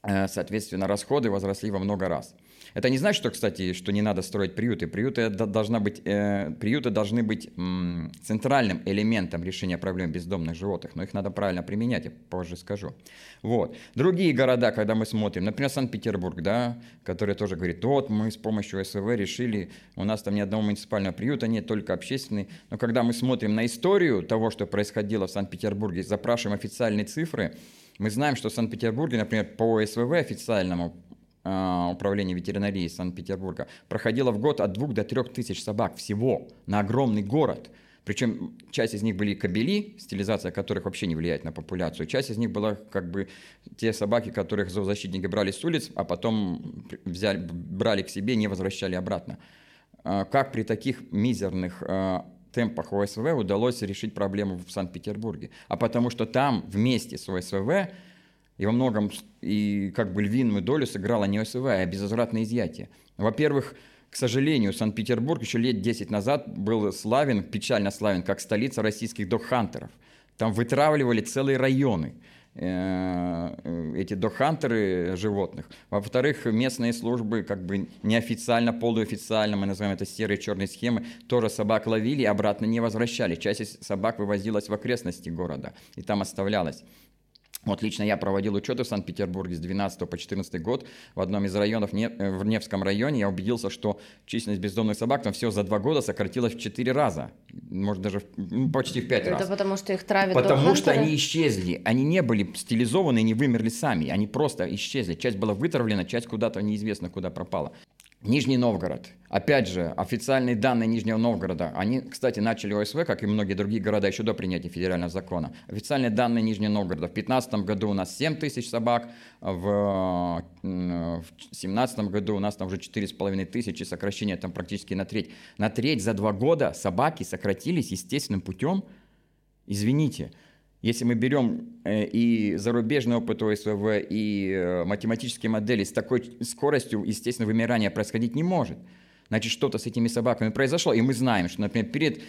Э, Соответственно, расходы возросли во много раз. Это не значит, что, кстати, что не надо строить приюты. Приюты, должна быть, э, приюты должны быть м, центральным элементом решения проблем бездомных животных, но их надо правильно применять, я позже скажу. Вот. Другие города, когда мы смотрим, например, Санкт-Петербург, да, который тоже говорит, вот мы с помощью СВ решили, у нас там ни одного муниципального приюта нет, только общественный. Но когда мы смотрим на историю того, что происходило в Санкт-Петербурге, запрашиваем официальные цифры, мы знаем, что в Санкт-Петербурге, например, по ОСВВ официальному а, управлению ветеринарии Санкт-Петербурга проходило в год от 2 до 3 тысяч собак всего на огромный город. Причем часть из них были кобели, стилизация которых вообще не влияет на популяцию. Часть из них была как бы те собаки, которых зоозащитники брали с улиц, а потом взяли, брали к себе, не возвращали обратно. А, Как при таких мизерных а, темпах ОСВ удалось решить проблему в Санкт-Петербурге? А потому что там вместе с ОСВ и во многом и как бы львиную долю сыграла не ОСВ, а безвозвратное изъятие. Во-первых, к сожалению, Санкт-Петербург еще лет 10 назад был славен, печально славен, как столица российских догхантеров. Там вытравливали целые районы э, э, эти догхантеры животных. Во-вторых, местные службы как бы неофициально, полуофициально, мы называем это серые черные схемы, тоже собак ловили и обратно не возвращали. Часть собак вывозилась в окрестности города и там оставлялась. Вот лично я проводил учеты в Санкт-Петербурге с 12 по 14 год. В одном из районов, э, в Невском районе, я убедился, что численность бездомных собак там всего за два года сократилась в 4 раза. Может, даже ну, почти в 5 Это раз. потому что их травят Потому что они исчезли. Они не были стилизованы не вымерли сами. Они просто исчезли. Часть была вытравлена, часть куда-то неизвестно куда пропала. Нижний Новгород. Опять же, официальные данные Нижнего Новгорода. Они, кстати, начали ОСВ, как и многие другие города, еще до принятия федерального закона. Официальные данные Нижнего Новгорода. В 2015 году у нас 7 тысяч собак, в 2017 году у нас там уже 4,5 тысячи, сокращение там практически на треть. На треть за два года собаки сократились естественным путем. Извините, если мы берем э, и зарубежный опыт ОСВ, и э, математические модели с такой скоростью, естественно, вымирание происходить не может. Значит, что-то с этими собаками произошло, и мы знаем, что, например, перед,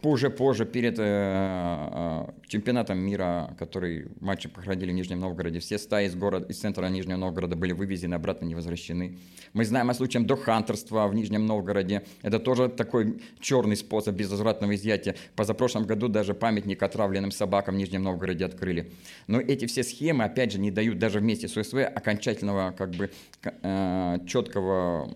позже, позже, перед э, э, чемпионатом мира, который матчи проходили в Нижнем Новгороде, все стаи из, города, из центра Нижнего Новгорода были вывезены, обратно не возвращены. Мы знаем о случае дохантерства в Нижнем Новгороде. Это тоже такой черный способ безвозвратного изъятия. Позапрошлом году даже памятник отравленным собакам в Нижнем Новгороде открыли. Но эти все схемы, опять же, не дают даже вместе с УСВ окончательного, как бы, э, четкого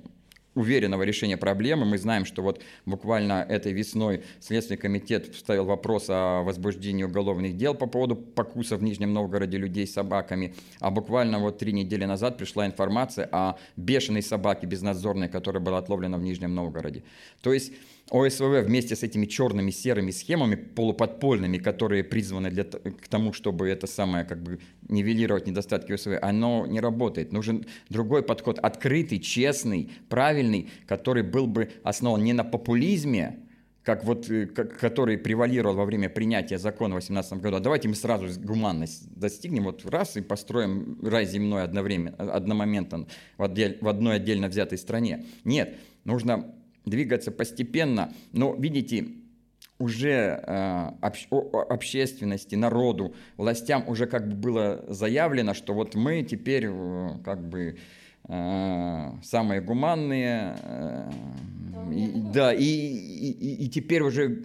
уверенного решения проблемы. Мы знаем, что вот буквально этой весной Следственный комитет вставил вопрос о возбуждении уголовных дел по поводу покуса в Нижнем Новгороде людей с собаками. А буквально вот три недели назад пришла информация о бешеной собаке безнадзорной, которая была отловлена в Нижнем Новгороде. То есть ОСВВ вместе с этими черными серыми схемами полуподпольными, которые призваны для, к тому, чтобы это самое как бы нивелировать недостатки ОСВ, оно не работает. Нужен другой подход, открытый, честный, правильный, который был бы основан не на популизме, как вот, э, который превалировал во время принятия закона в 2018 году. А давайте мы сразу гуманность достигнем, вот раз и построим рай земной одновременно, одномоментно в, отдель, в одной отдельно взятой стране. Нет, нужно двигаться постепенно, но, видите, уже э, общ, общественности, народу, властям уже как бы было заявлено, что вот мы теперь э, как бы э, самые гуманные, э, и, да, и, и, и теперь уже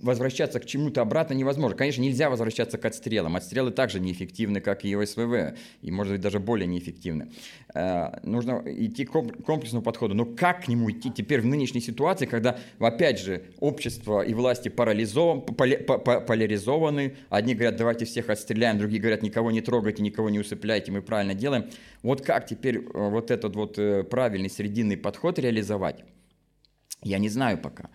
возвращаться к чему-то обратно невозможно. Конечно, нельзя возвращаться к отстрелам. Отстрелы также неэффективны, как и ОСВВ, и, может быть, даже более неэффективны. Э, нужно идти к комплексному подходу. Но как к нему идти теперь в нынешней ситуации, когда, опять же, общество и власти парализован, поляризованы? Одни говорят, давайте всех отстреляем, другие говорят, никого не трогайте, никого не усыпляйте, мы правильно делаем. Вот как теперь э, вот этот вот э, правильный срединный подход реализовать? Я не знаю пока.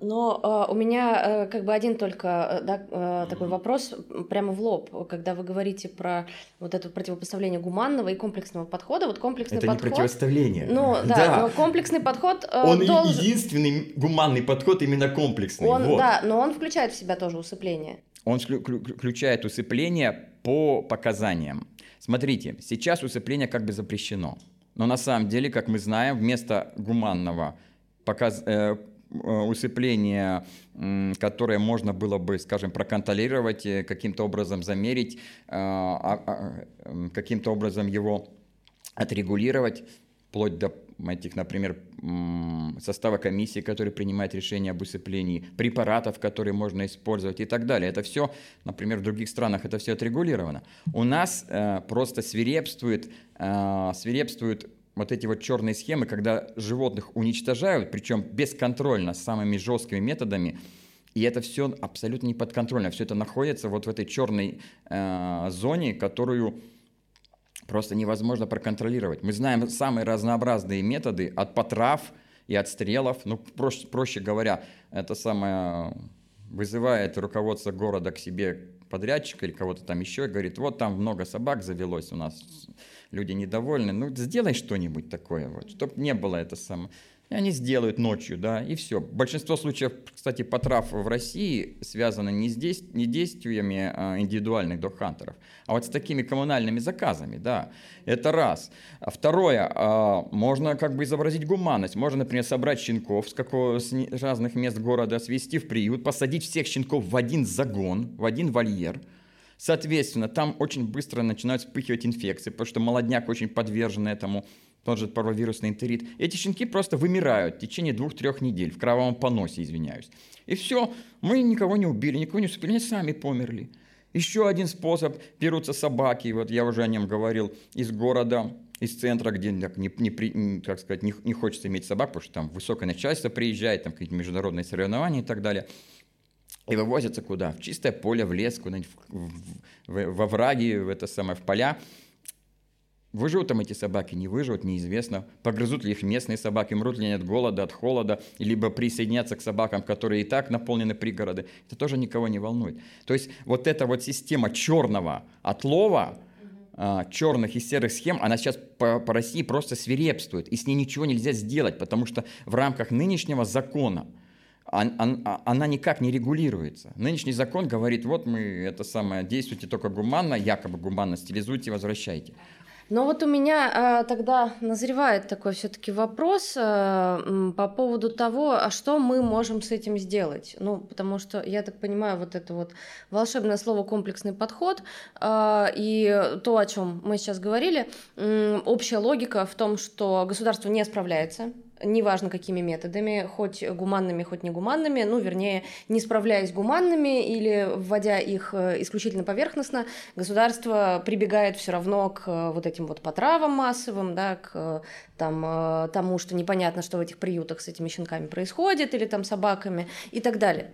Но э, у меня э, как бы один только э, да, э, такой вопрос прямо в лоб, когда вы говорите про вот это противопоставление гуманного и комплексного подхода. Вот комплексный это подход. не противостояние. Ну *laughs* да, да. но комплексный подход. Э, он должен... единственный гуманный подход именно комплексный. Он, вот. Да, но он включает в себя тоже усыпление. Он включает усыпление по показаниям. Смотрите, сейчас усыпление как бы запрещено. Но на самом деле, как мы знаем, вместо гуманного показ, Э, усыпление, которое можно было бы, скажем, проконтролировать, э, каким-то образом замерить, э, а, а, каким-то образом его отрегулировать, вплоть до этих, например, состава комиссии, который принимает решение об усыплении, препаратов, которые можно использовать и так далее. Это все, например, в других странах это все отрегулировано. У нас э, просто свирепствует, э, свирепствует вот эти вот черные схемы, когда животных уничтожают, причем бесконтрольно, самыми жесткими методами, и это все абсолютно не подконтрольно, все это находится вот в этой черной э, зоне, которую просто невозможно проконтролировать. Мы знаем самые разнообразные методы от потрав и отстрелов, ну, проще, проще говоря, это самое вызывает руководство города к себе подрядчика или кого-то там еще, и говорит, вот там много собак завелось у нас, люди недовольны, ну сделай что-нибудь такое, вот, чтобы не было это самое. И они сделают ночью, да, и все. Большинство случаев, кстати, потрав в России связано не, здесь, не действиями а, индивидуальных док-хантеров, а вот с такими коммунальными заказами, да. Это раз. Второе, а, можно как бы изобразить гуманность. Можно, например, собрать щенков с, какого, с разных мест города, свести в приют, посадить всех щенков в один загон, в один вольер – Соответственно, там очень быстро начинают вспыхивать инфекции, потому что молодняк очень подвержен этому, тот же парвовирусный энтерит. Эти щенки просто вымирают в течение двух-трех недель, в кровавом поносе, извиняюсь. И все, мы никого не убили, никого не успели, они сами померли. Еще один способ, берутся собаки, вот я уже о нем говорил, из города, из центра, где не, не, как сказать, не, не хочется иметь собак, потому что там высокое начальство приезжает, там какие-то международные соревнования и так далее – и вывозятся куда? В чистое поле, в лес, куда-нибудь в, в, во враги, в это самое, в поля. Выживут там эти собаки, не выживут, неизвестно. Погрызут ли их местные собаки, мрут ли они от голода, от холода, либо присоединятся к собакам, которые и так наполнены пригороды. Это тоже никого не волнует. То есть вот эта вот система черного отлова, а, черных и серых схем, она сейчас по, по России просто свирепствует, и с ней ничего нельзя сделать, потому что в рамках нынешнего закона – а, она никак не регулируется. Нынешний закон говорит, вот мы это самое, действуйте только гуманно, якобы гуманно, стилизуйте, возвращайте. Но вот у меня э, тогда назревает такой все-таки вопрос э, по поводу того, а что мы можем с этим сделать. Ну, потому что, я так понимаю, вот это вот волшебное слово комплексный подход э, и то, о чем мы сейчас говорили, общая логика в том, что государство не справляется неважно какими методами, хоть гуманными, хоть негуманными, ну, вернее, не справляясь гуманными или вводя их э, исключительно поверхностно, государство прибегает все равно к э, вот этим вот потравам массовым, да, к э, там, тому, что непонятно, что в этих приютах с этими щенками происходит, или там собаками и так далее.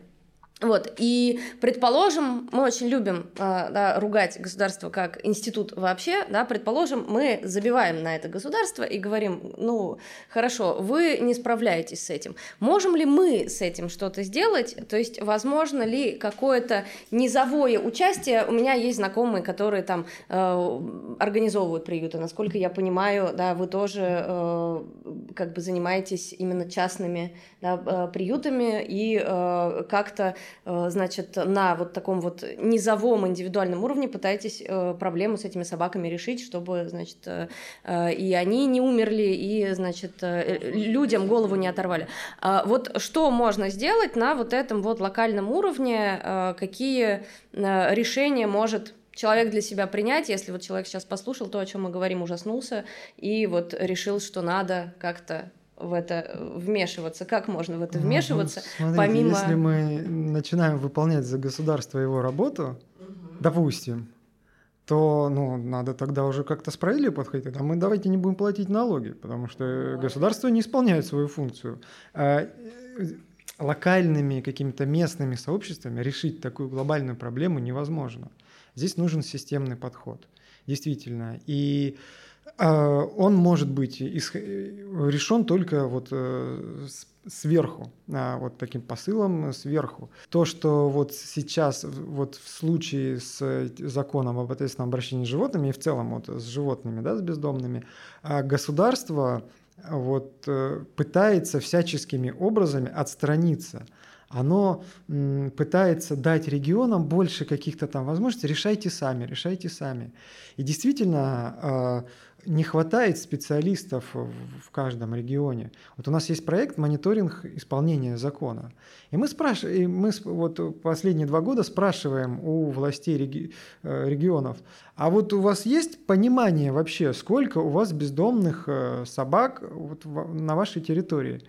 Вот, и, предположим, мы очень любим э, да, ругать государство как институт вообще, да, предположим, мы забиваем на это государство и говорим, ну, хорошо, вы не справляетесь с этим. Можем ли мы с этим что-то сделать? То есть, возможно ли какое-то низовое участие? У меня есть знакомые, которые там э, организовывают приюты, насколько я понимаю, да, вы тоже э, как бы занимаетесь именно частными да, э, приютами и э, как-то значит, на вот таком вот низовом индивидуальном уровне пытаетесь э, проблему с этими собаками решить, чтобы, значит, э, и они не умерли, и, значит, людям голову не оторвали. А вот что можно сделать на вот этом вот локальном уровне, какие решения может человек для себя принять, если вот человек сейчас послушал то, о чем мы говорим, ужаснулся, и вот решил, что надо как-то в это вмешиваться? Как можно в это вмешиваться? Ну, смотрите, помимо... Если мы начинаем выполнять за государство его работу, угу. допустим, то ну, надо тогда уже как-то справедливо подходить. А мы давайте не будем платить налоги, потому что ну, государство не исполняет свою функцию. А локальными какими-то местными сообществами решить такую глобальную проблему невозможно. Здесь нужен системный подход, действительно. И он может быть решен только вот э, сверху, а, вот таким посылом сверху. То, что вот сейчас вот в случае с законом об ответственном обращении с животными и в целом вот с животными, да, с бездомными, а, государство вот э, пытается всяческими образами отстраниться оно пытается дать регионам больше каких-то там возможностей, решайте сами, решайте сами. И действительно, не хватает специалистов в каждом регионе. Вот у нас есть проект мониторинг исполнения закона. И мы спрашиваем, мы вот последние два года спрашиваем у властей реги, э, регионов, а вот у вас есть понимание вообще, сколько у вас бездомных э, собак вот на вашей территории?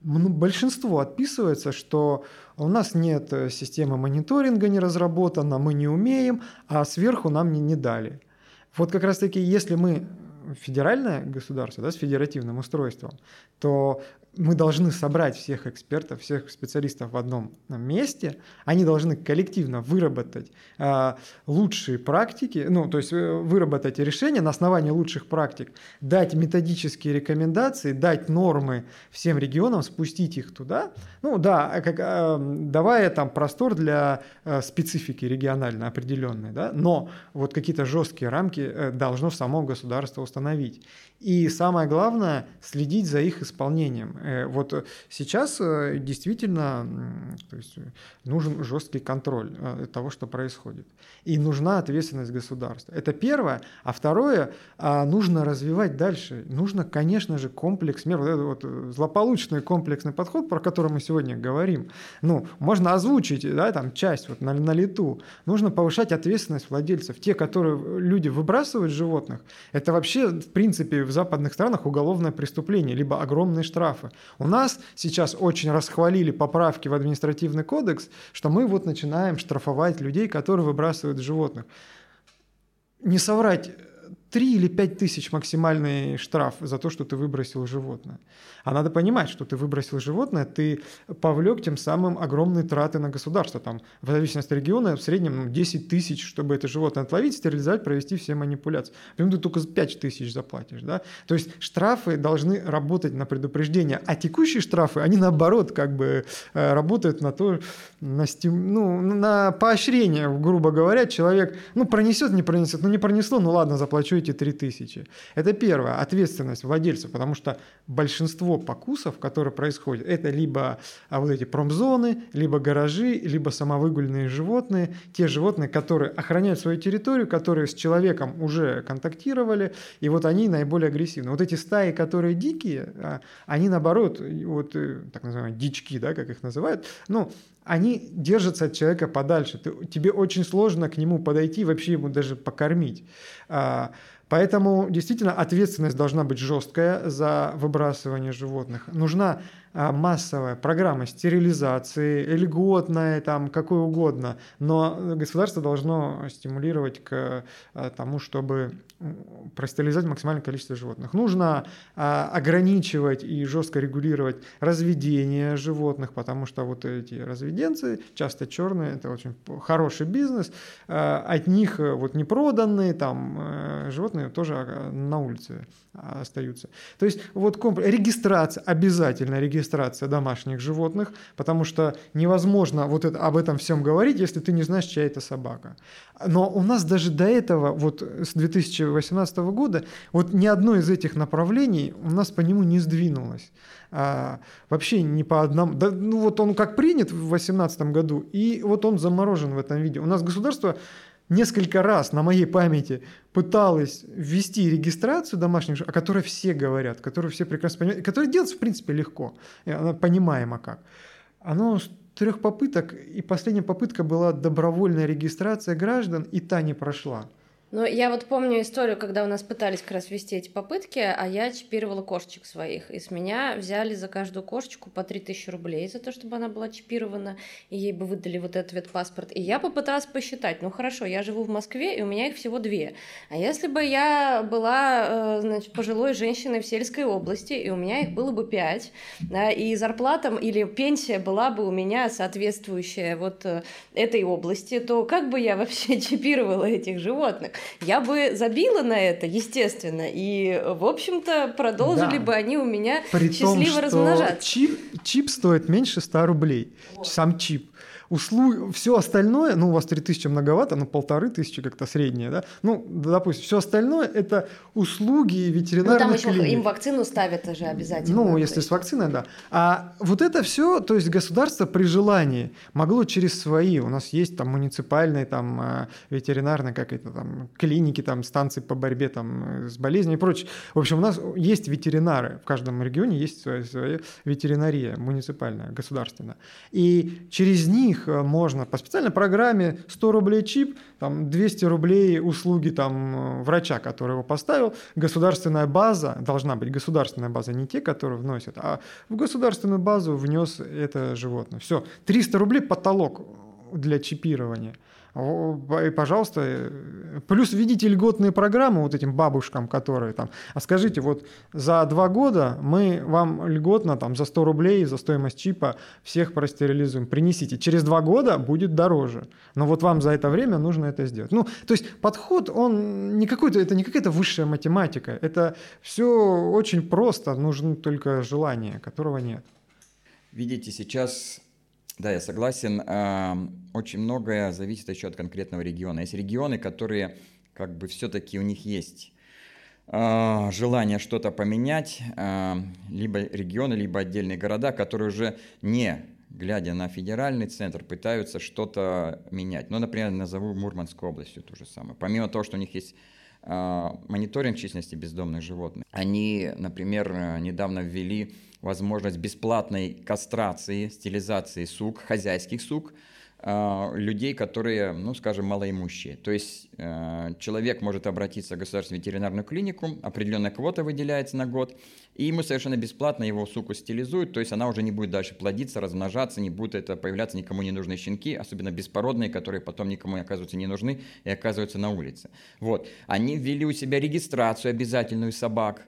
Большинство отписывается, что у нас нет э, системы мониторинга не разработана, мы не умеем, а сверху нам не, не дали. Вот как раз-таки, если мы федеральное государство да, с федеративным устройством, то мы должны собрать всех экспертов, всех специалистов в одном месте, они должны коллективно выработать э, лучшие практики, ну, то есть э, выработать решения на основании лучших практик, дать методические рекомендации, дать нормы всем регионам, спустить их туда, ну, да, как, э, давая там простор для э, специфики регионально определенной, да, но вот какие-то жесткие рамки э, должно само государство установить. И самое главное, следить за их исполнением. Э, вот сейчас э, действительно то есть, нужен жесткий контроль э, того, что происходит. И нужна ответственность государства. Это первое. А второе, а, нужно развивать дальше. Нужно, конечно же, комплекс мер. Вот этот вот злополучный комплексный подход, про который мы сегодня говорим. Ну, можно озвучить да, там, часть вот на, на лету. Нужно повышать ответственность владельцев. Те, которые люди выбрасывают животных, это вообще, в принципе, в западных странах уголовное преступление, либо огромные штрафы. У нас сейчас очень расхвалили поправки в административный кодекс, что мы вот начинаем штрафовать людей, которые выбрасывают животных. Не соврать, 3 или 5 тысяч максимальный штраф за то, что ты выбросил животное. А надо понимать, что ты выбросил животное, ты повлек тем самым огромные траты на государство. Там, в зависимости от региона, в среднем ну, 10 тысяч, чтобы это животное отловить, стерилизовать, провести все манипуляции. Потом ты только 5 тысяч заплатишь. Да? То есть штрафы должны работать на предупреждение, а текущие штрафы, они наоборот как бы э, работают на то, на, стим... ну, на поощрение, грубо говоря, человек ну, пронесет, не пронесет, ну не пронесло, ну ладно, заплачу эти 3000. Это первое, ответственность владельца, потому что большинство покусов, которые происходят, это либо а, вот эти промзоны, либо гаражи, либо самовыгульные животные, те животные, которые охраняют свою территорию, которые с человеком уже контактировали, и вот они наиболее агрессивны. Вот эти стаи, которые дикие, а, они наоборот, вот э, так называемые дички, да, как их называют, ну, они держатся от человека подальше. Ты, тебе очень сложно к нему подойти, вообще ему даже покормить. А, Поэтому действительно ответственность должна быть жесткая за выбрасывание животных. Нужна массовая программа стерилизации, льготная, там, какой угодно, но государство должно стимулировать к а, тому, чтобы простерилизовать максимальное количество животных. Нужно а, ограничивать и жестко регулировать разведение животных, потому что вот эти разведенцы, часто черные, это очень хороший бизнес, от них вот не проданные там э, животные тоже на улице остаются. То есть вот комп... регистрация, обязательно регистрация домашних животных, потому что невозможно вот это, об этом всем говорить, если ты не знаешь, чья это собака. Но у нас даже до этого, вот с 2018 года, вот ни одно из этих направлений у нас по нему не сдвинулось. А, вообще не по одному. Да, ну вот он как принят в 2018 году, и вот он заморожен в этом виде. У нас государство несколько раз на моей памяти пыталась ввести регистрацию домашних, о которой все говорят, которую все прекрасно понимают, которая делается, в принципе, легко, она понимаема как. Оно с трех попыток, и последняя попытка была добровольная регистрация граждан, и та не прошла. Ну, я вот помню историю, когда у нас пытались как раз вести эти попытки, а я чипировала кошечек своих. И с меня взяли за каждую кошечку по 3000 рублей за то, чтобы она была чипирована, и ей бы выдали вот этот ветпаспорт. И я попыталась посчитать, ну хорошо, я живу в Москве, и у меня их всего две. А если бы я была, э, значит, пожилой женщиной в сельской области, и у меня их было бы пять, да, и зарплата или пенсия была бы у меня соответствующая вот э, этой области, то как бы я вообще *laughs* чипировала этих животных? Я бы забила на это, естественно, и, в общем-то, продолжили да. бы они у меня При счастливо том, размножаться. Чип, чип стоит меньше 100 рублей, вот. сам чип услуг, все остальное, ну, у вас 3000 многовато, ну, полторы тысячи как-то среднее, да, ну, допустим, все остальное – это услуги ветеринарных Ну, там еще им вакцину ставят же обязательно. Ну, если есть. с вакциной, да. А вот это все, то есть государство при желании могло через свои, у нас есть там муниципальные, там, э, ветеринарные, как это, там, клиники, там, станции по борьбе там с болезнями и прочее. В общем, у нас есть ветеринары, в каждом регионе есть своя, своя ветеринария муниципальная, государственная. И через них них э, можно по специальной программе 100 рублей чип, там 200 рублей услуги там, э, врача, который его поставил. Государственная база, должна быть государственная база, не те, которые вносят, а в государственную базу внес это животное. Все, 300 рублей потолок для чипирования – и, пожалуйста, плюс введите льготные программы вот этим бабушкам, которые там, а скажите, вот за два года мы вам льготно там за 100 рублей, за стоимость чипа всех простерилизуем, принесите. Через два года будет дороже, но вот вам за это время нужно это сделать. Ну, то есть подход, он не какой-то, это не какая-то высшая математика, это все очень просто, нужно только желание, которого нет. Видите, сейчас да, я согласен. Очень многое зависит еще от конкретного региона. Есть регионы, которые как бы все-таки у них есть а, желание что-то поменять, а, либо регионы, либо отдельные города, которые уже не глядя на федеральный центр, пытаются что-то менять. Ну, например, назову Мурманскую область то же самое. Помимо того, что у них есть а, мониторинг численности бездомных животных, они, например, недавно ввели возможность бесплатной кастрации, стилизации сук, хозяйских сук, людей, которые, ну, скажем, малоимущие. То есть э, человек может обратиться в государственную ветеринарную клинику, определенная квота выделяется на год, и ему совершенно бесплатно его суку стилизуют, то есть она уже не будет дальше плодиться, размножаться, не будет это появляться никому не нужные щенки, особенно беспородные, которые потом никому оказываются не нужны и оказываются на улице. Вот. Они ввели у себя регистрацию обязательную собак,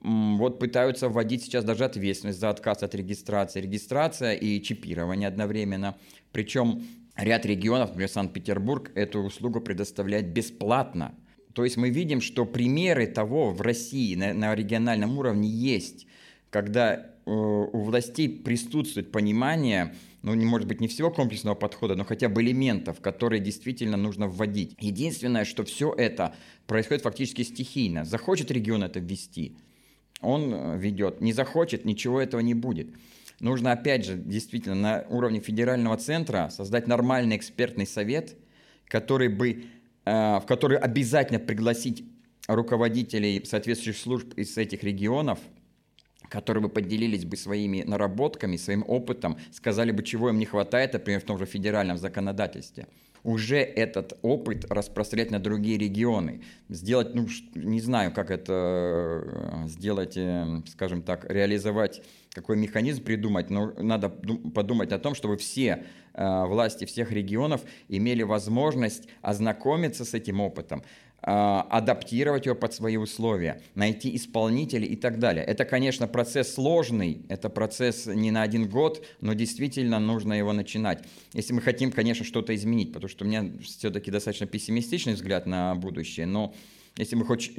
вот пытаются вводить сейчас даже ответственность за отказ от регистрации. Регистрация и чипирование одновременно. Причем ряд регионов, например, Санкт-Петербург, эту услугу предоставляет бесплатно. То есть мы видим, что примеры того в России на, на региональном уровне есть, когда э, у властей присутствует понимание, ну, не может быть не всего комплексного подхода, но хотя бы элементов, которые действительно нужно вводить. Единственное, что все это происходит фактически стихийно. Захочет регион это ввести – он э, ведет. Не захочет, ничего этого не будет. Нужно, опять же, действительно на уровне федерального центра создать нормальный экспертный совет, который бы, э, в который обязательно пригласить руководителей соответствующих служб из этих регионов, которые бы поделились бы своими наработками, своим опытом, сказали бы, чего им не хватает, например, в том же федеральном законодательстве – уже этот опыт распространять на другие регионы. Сделать, ну, не знаю, как это э, сделать, э, скажем так, реализовать какой механизм придумать, но надо подумать о том, чтобы все э, власти всех регионов имели возможность ознакомиться с этим опытом, а, адаптировать его под свои условия, найти исполнителей и так далее. Это, конечно, процесс сложный, это процесс не на один год, но действительно нужно его начинать. Если мы хотим, конечно, что-то изменить, потому что у меня все-таки достаточно пессимистичный взгляд на будущее, но если мы хоть,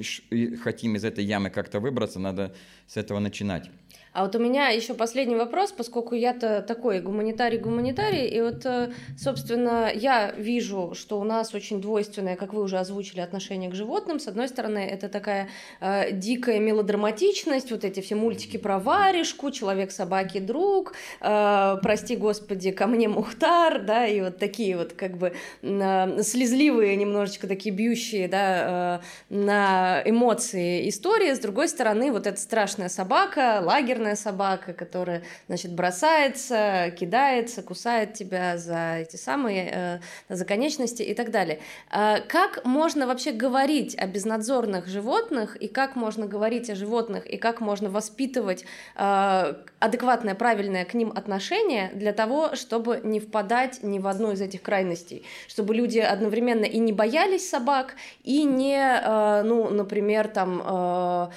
хотим из этой ямы как-то выбраться, надо с этого начинать. А вот у меня еще последний вопрос, поскольку я-то такой гуманитарий-гуманитарий, и вот, э, собственно, я вижу, что у нас очень двойственное, как вы уже озвучили, отношение к животным. С одной стороны, это такая э, дикая мелодраматичность, вот эти все мультики про варежку, человек, собаки, друг, э, прости господи, ко мне Мухтар, да, и вот такие вот как бы э, слезливые, немножечко такие бьющие, да, э, на эмоции истории. С другой стороны, вот эта страшная собака, лагерь лагерная собака, которая, значит, бросается, кидается, кусает тебя за эти самые, э, за конечности и так далее. Э, как можно вообще говорить о безнадзорных животных, и как можно говорить о животных, и как можно воспитывать э, адекватное, правильное к ним отношение для того, чтобы не впадать ни в одну из этих крайностей, чтобы люди одновременно и не боялись собак, и не, э, ну, например, там э,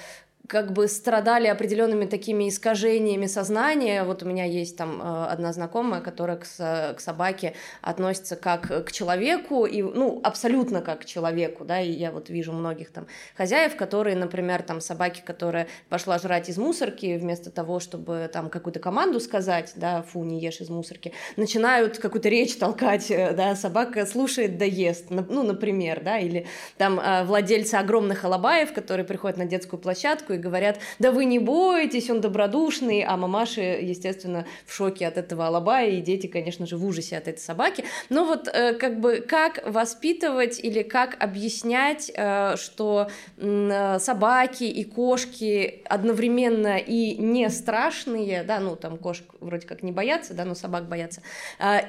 как бы страдали определенными такими искажениями сознания. Вот у меня есть там э, одна знакомая, которая к, к собаке относится как к человеку, и, ну, абсолютно как к человеку, да, и я вот вижу многих там хозяев, которые, например, там собаки, которая пошла жрать из мусорки, вместо того, чтобы там какую-то команду сказать, да, фу, не ешь из мусорки, начинают какую-то речь толкать, э, да, собака слушает, да ест, ну, например, да, или там э, владельцы огромных алабаев, которые приходят на детскую площадку и говорят, да вы не бойтесь, он добродушный, а мамаши, естественно, в шоке от этого алабая, и дети, конечно же, в ужасе от этой собаки. Но вот э, как бы как воспитывать или как объяснять, э, что э, собаки и кошки одновременно и не страшные, да, ну там кошек вроде как не боятся, да, но собак боятся,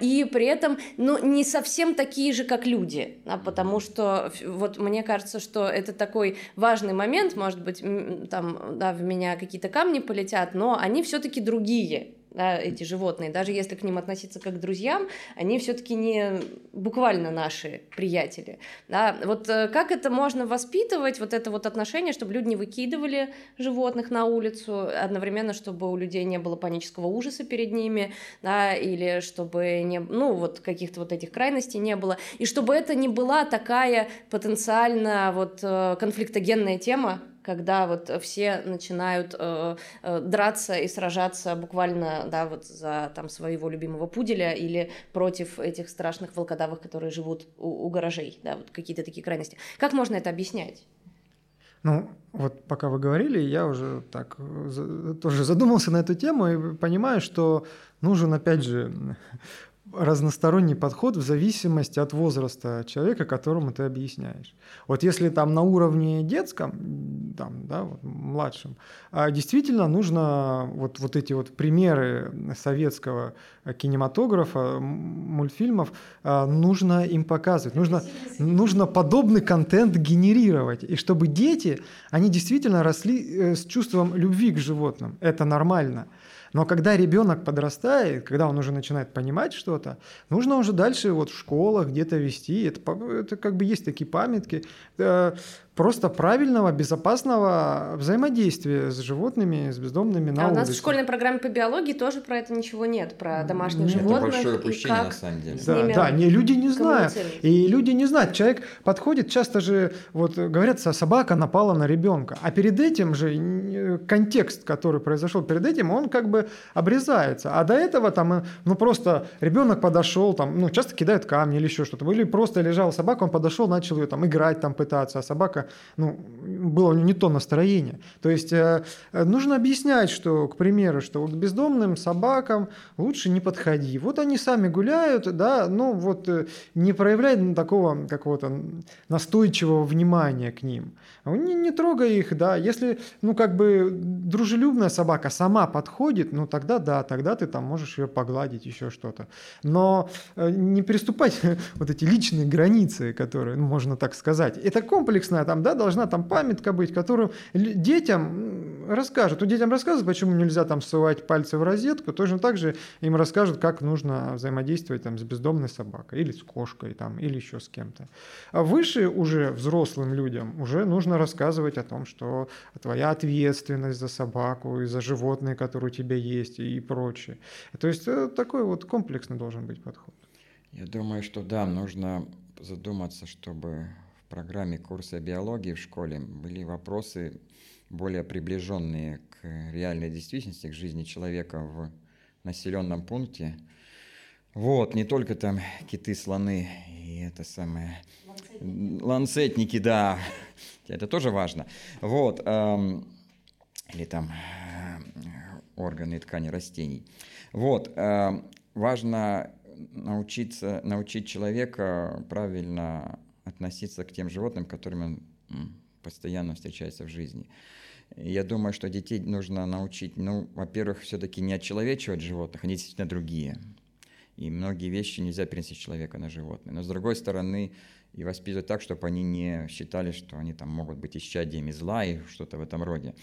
и при этом, ну, не совсем такие же, как люди, да, потому что вот мне кажется, что это такой важный момент, может быть, там, да, в меня какие-то камни полетят, но они все-таки другие да, эти животные, даже если к ним относиться как к друзьям, они все-таки не буквально наши приятели. Да. Вот э, как это можно воспитывать, вот это вот отношение, чтобы люди не выкидывали животных на улицу, одновременно, чтобы у людей не было панического ужаса перед ними, да, или чтобы не, ну, вот каких-то вот этих крайностей не было, и чтобы это не была такая потенциально вот э, конфликтогенная тема, когда вот все начинают э, э, драться и сражаться буквально, да, вот за там своего любимого пуделя или против этих страшных волкодавов, которые живут у, у гаражей, да, вот какие-то такие крайности. Как можно это объяснять? Ну, вот пока вы говорили, я уже так тоже задумался на эту тему и понимаю, что нужен, опять же, разносторонний подход в зависимости от возраста человека, которому ты объясняешь. Вот если там на уровне детском, там, да, вот, младшем, а действительно нужно вот, вот эти вот примеры советского кинематографа, мультфильмов, а, нужно им показывать, нужно, нужно подобный контент генерировать, и чтобы дети, они действительно росли э, с чувством любви к животным, это нормально. Но когда ребенок подрастает, когда он уже начинает понимать что-то, нужно уже дальше вот в школах где-то вести. Это, это как бы есть такие памятки. Просто правильного, безопасного взаимодействия с животными, с бездомными на а улице. у нас в школьной программе по биологии тоже про это ничего нет, про домашних нет. животных. Это большое упущение, на самом деле. Да, да не, люди не знают. И люди не знают. Человек подходит, часто же, вот говорят, собака напала на ребенка. А перед этим же контекст, который произошел перед этим, он как бы обрезается. А до этого там, э, ну просто ребенок подошел, там, ну часто кидают камни или еще что-то. Или просто лежала собака, он подошел, начал ее там играть, там пытаться, а собака ну, было у него не то настроение. То есть э, нужно объяснять, что, к примеру, что вот бездомным собакам лучше не подходи. Вот они сами гуляют, да, ну вот э, не проявляй такого какого-то настойчивого внимания к ним. Не, не трогай их, да. Если, ну, как бы дружелюбная собака сама подходит, ну, тогда да, тогда ты там можешь ее погладить, еще что-то. Но э, не приступать *laughs* вот эти личные границы, которые, ну, можно так сказать. Это комплексная там, да, должна там памятка быть, которую детям расскажут. У детям рассказывают, почему нельзя там ссылать пальцы в розетку, точно так же им расскажут, как нужно взаимодействовать там, с бездомной собакой или с кошкой там, или еще с кем-то. А выше уже взрослым людям уже нужно рассказывать о том, что твоя ответственность за собаку и за животные, которые у тебя есть и прочее. То есть э, такой вот комплексный должен быть подход. Я думаю, что да, нужно задуматься, чтобы в программе курса биологии в школе были вопросы более приближенные к реальной действительности, к жизни человека в населенном пункте. Вот, не только там киты, слоны и это самое... Ланцетники, Ланцетники да, это тоже важно. Вот, эм, или там э, органы и ткани растений. Вот, э, важно научиться, научить человека правильно относиться к тем животным, которыми он постоянно встречается в жизни. Я думаю, что детей нужно научить, ну, во-первых, все-таки не отчеловечивать животных, они действительно другие. И многие вещи нельзя перенести человека на животное. Но с другой стороны, и воспитывать так, чтобы они не считали, что они там могут быть исчадиями зла и что-то в этом роде.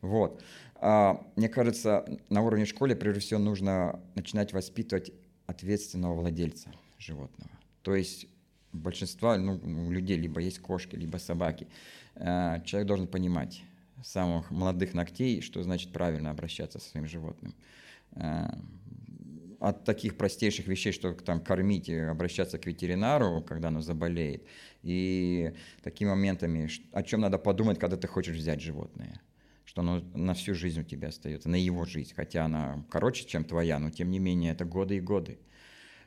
Вот. А, мне кажется, на уровне школы, прежде всего, нужно начинать воспитывать ответственного владельца животного. То есть большинство ну, у людей либо есть кошки, либо собаки. Э, человек должен понимать с самых молодых ногтей, что значит правильно обращаться со своим животным. От таких простейших вещей, что там кормить и обращаться к ветеринару, когда оно заболеет, и такими моментами, о чем надо подумать, когда ты хочешь взять животное. Что оно на всю жизнь у тебя остается, на его жизнь, хотя она короче, чем твоя, но тем не менее это годы и годы.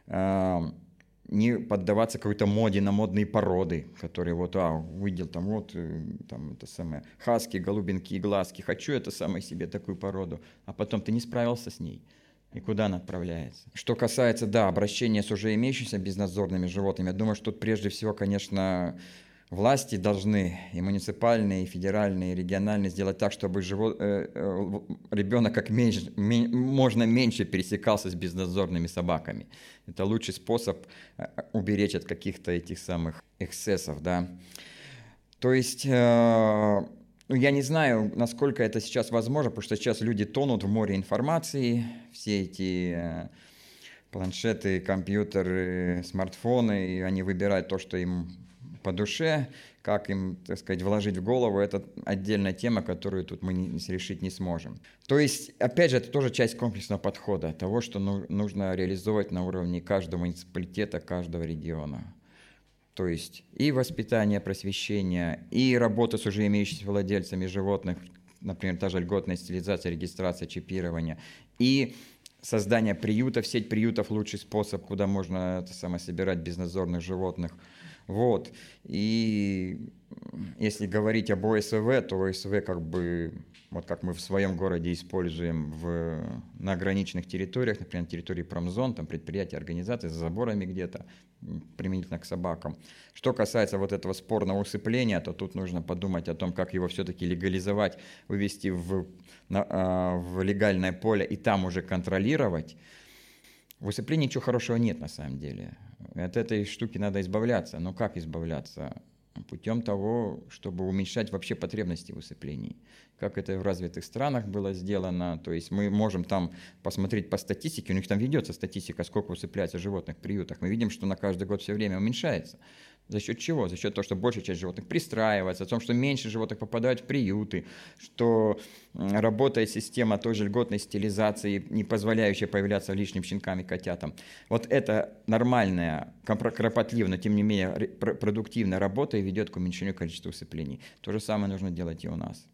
Не поддаваться какой-то моде на модные породы, которые вот, а, увидел там вот, э, там это самое, хаски, голубинки и глазки, хочу это самое себе такую породу, а потом ты не справился с ней и куда она отправляется. Что касается, да, обращения с уже имеющимися безнадзорными животными, я думаю, что тут прежде всего, конечно, власти должны, и муниципальные, и федеральные, и региональные, сделать так, чтобы живот, э, э, ребенок как меньше, мен, можно меньше пересекался с безнадзорными собаками. Это лучший способ э, уберечь от каких-то этих самых эксцессов, да. То есть, ну, я не знаю, насколько это сейчас возможно, потому что сейчас люди тонут в море информации, все эти э, планшеты, компьютеры, смартфоны, и они выбирают то, что им по душе, как им, так сказать, вложить в голову, это отдельная тема, которую тут мы не, решить не сможем. То есть, опять же, это тоже часть комплексного подхода, того, что ну, нужно реализовывать на уровне каждого муниципалитета, каждого региона. То есть и воспитание, просвещение, и работа с уже имеющимися владельцами животных, например, та же льготная стилизация, регистрация, чипирование, и создание приютов, сеть приютов – лучший способ, куда можно это самое, собирать безнадзорных животных – вот. И если говорить об ОСВ, то ОСВ как бы, вот как мы в своем городе используем в, на ограниченных территориях, например, на территории промзон, там предприятия, организации за заборами где-то, применительно к собакам. Что касается вот этого спорного усыпления, то тут нужно подумать о том, как его все-таки легализовать, вывести в, на, а, в легальное поле и там уже контролировать. В усыплении ничего хорошего нет на самом деле. От этой штуки надо избавляться. Но как избавляться? Путем того, чтобы уменьшать вообще потребности в усыплении. Как это в развитых странах было сделано. То есть мы можем там посмотреть по статистике, у них там ведется статистика, сколько усыпляется животных в приютах. Мы видим, что на каждый год все время уменьшается. За счет чего? За счет того, что большая часть животных пристраивается, о том, что меньше животных попадают в приюты, что работает система той же льготной стилизации, не позволяющая появляться лишним щенкам и котятам. Вот это нормальная, кропотливая, но тем не менее продуктивная работа и ведет к уменьшению количества усыплений. То же самое нужно делать и у нас.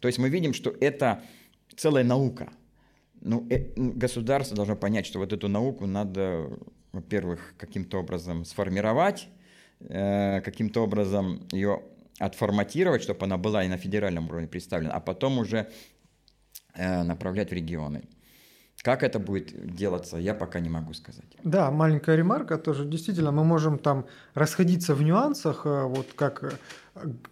То есть мы видим, что это целая наука. Ну, э, государство должно понять, что вот эту науку надо, во-первых, каким-то образом сформировать, Э, каким-то образом ее отформатировать, чтобы она была и на федеральном уровне представлена, а потом уже э, направлять в регионы. Как это будет делаться, я пока не могу сказать. Да, маленькая ремарка тоже. Действительно, мы можем там расходиться в нюансах, э, вот как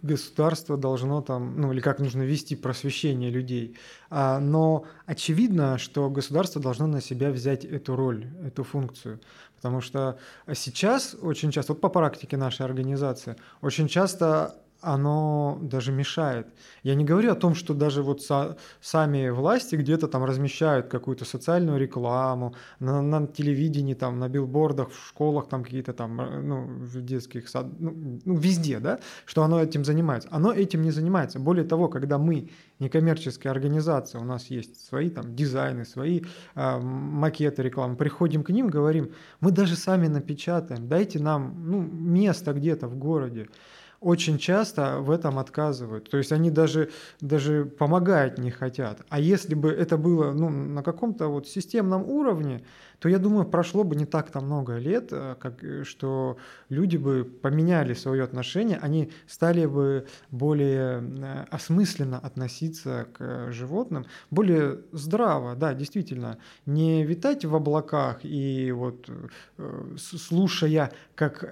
государство должно там, ну или как нужно вести просвещение людей. А, но очевидно, что государство должно на себя взять эту роль, эту функцию. Потому что сейчас очень часто, вот по практике нашей организации, очень часто оно даже мешает. Я не говорю о том, что даже вот со, сами власти где-то там размещают какую-то социальную рекламу на, на телевидении, там, на билбордах, в школах, там какие-то там, э, ну, в детских сад, ну, ну, везде, да, что оно этим занимается. Оно этим не занимается. Более того, когда мы некоммерческая организация, у нас есть свои там дизайны, свои э, макеты рекламы, приходим к ним, говорим, мы даже сами напечатаем, дайте нам ну, место где-то в городе очень часто в этом отказывают. То есть они даже, даже помогать не хотят. А если бы это было ну, на каком-то вот системном уровне, то я думаю, прошло бы не так-то много лет, э, как, э, что люди бы поменяли свое отношение, они стали бы более э, осмысленно относиться к животным, более здраво, да, действительно, не витать в облаках и вот слушая, как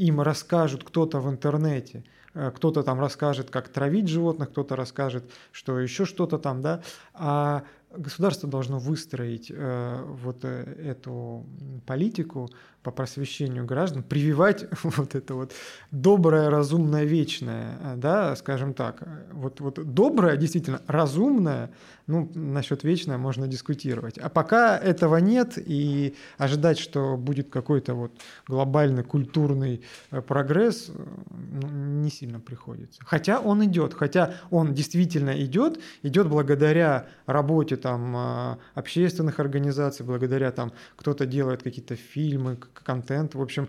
им расскажут кто-то в интернете, кто-то там расскажет, как травить животных, кто-то расскажет, что еще что-то там, да, а государство должно выстроить э, вот э, эту политику по просвещению граждан, прививать *laughs* вот это вот доброе, разумное, вечное, э, да, скажем так. Вот, вот доброе, действительно, разумное, ну, насчет вечное можно дискутировать. А пока этого нет, и ожидать, что будет какой-то вот глобальный культурный э, прогресс, ну, не сильно приходится. Хотя он идет, хотя он действительно идет, идет благодаря работе там общественных организаций, благодаря там кто-то делает какие-то фильмы, контент, в общем,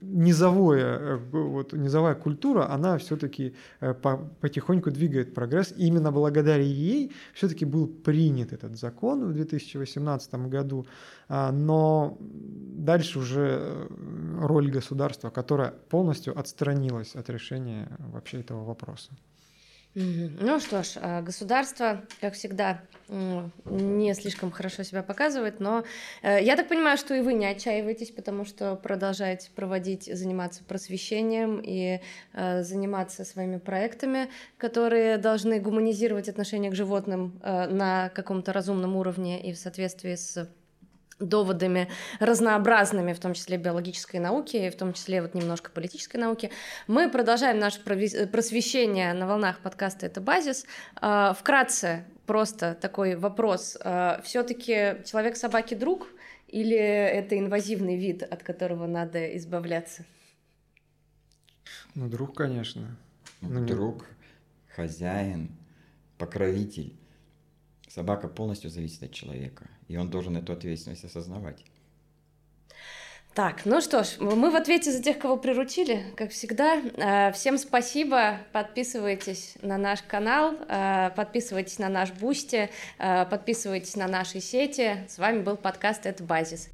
низовое, э, вот, низовая культура, она все-таки э, потихоньку двигает прогресс. И именно благодаря ей все-таки был принят этот закон в 2018 году, а, но дальше уже э, роль государства, которая полностью отстранилась от решения вообще этого вопроса. Ну что ж, а, государство, как всегда, не слишком хорошо себя показывает, но э, я так понимаю, что и вы не отчаиваетесь, потому что продолжаете проводить, заниматься просвещением и э, заниматься своими проектами, которые должны гуманизировать отношение к животным э, на каком-то разумном уровне и в соответствии с доводами разнообразными, в том числе биологической науки, в том числе вот немножко политической науки. Мы продолжаем наше просвещение на волнах подкаста «Это базис». А, вкратце просто такой вопрос. А, Все-таки человек собаки друг или это инвазивный вид, от которого надо избавляться? Ну, друг, конечно. Ну, друг, хозяин, покровитель. Собака полностью зависит от человека, и он должен эту ответственность осознавать. Так, ну что ж, мы в ответе за тех, кого приручили, как всегда. Э, всем спасибо, подписывайтесь на наш канал, э, подписывайтесь на наш Boosty, э, подписывайтесь на наши сети. С вами был подкаст «Это базис».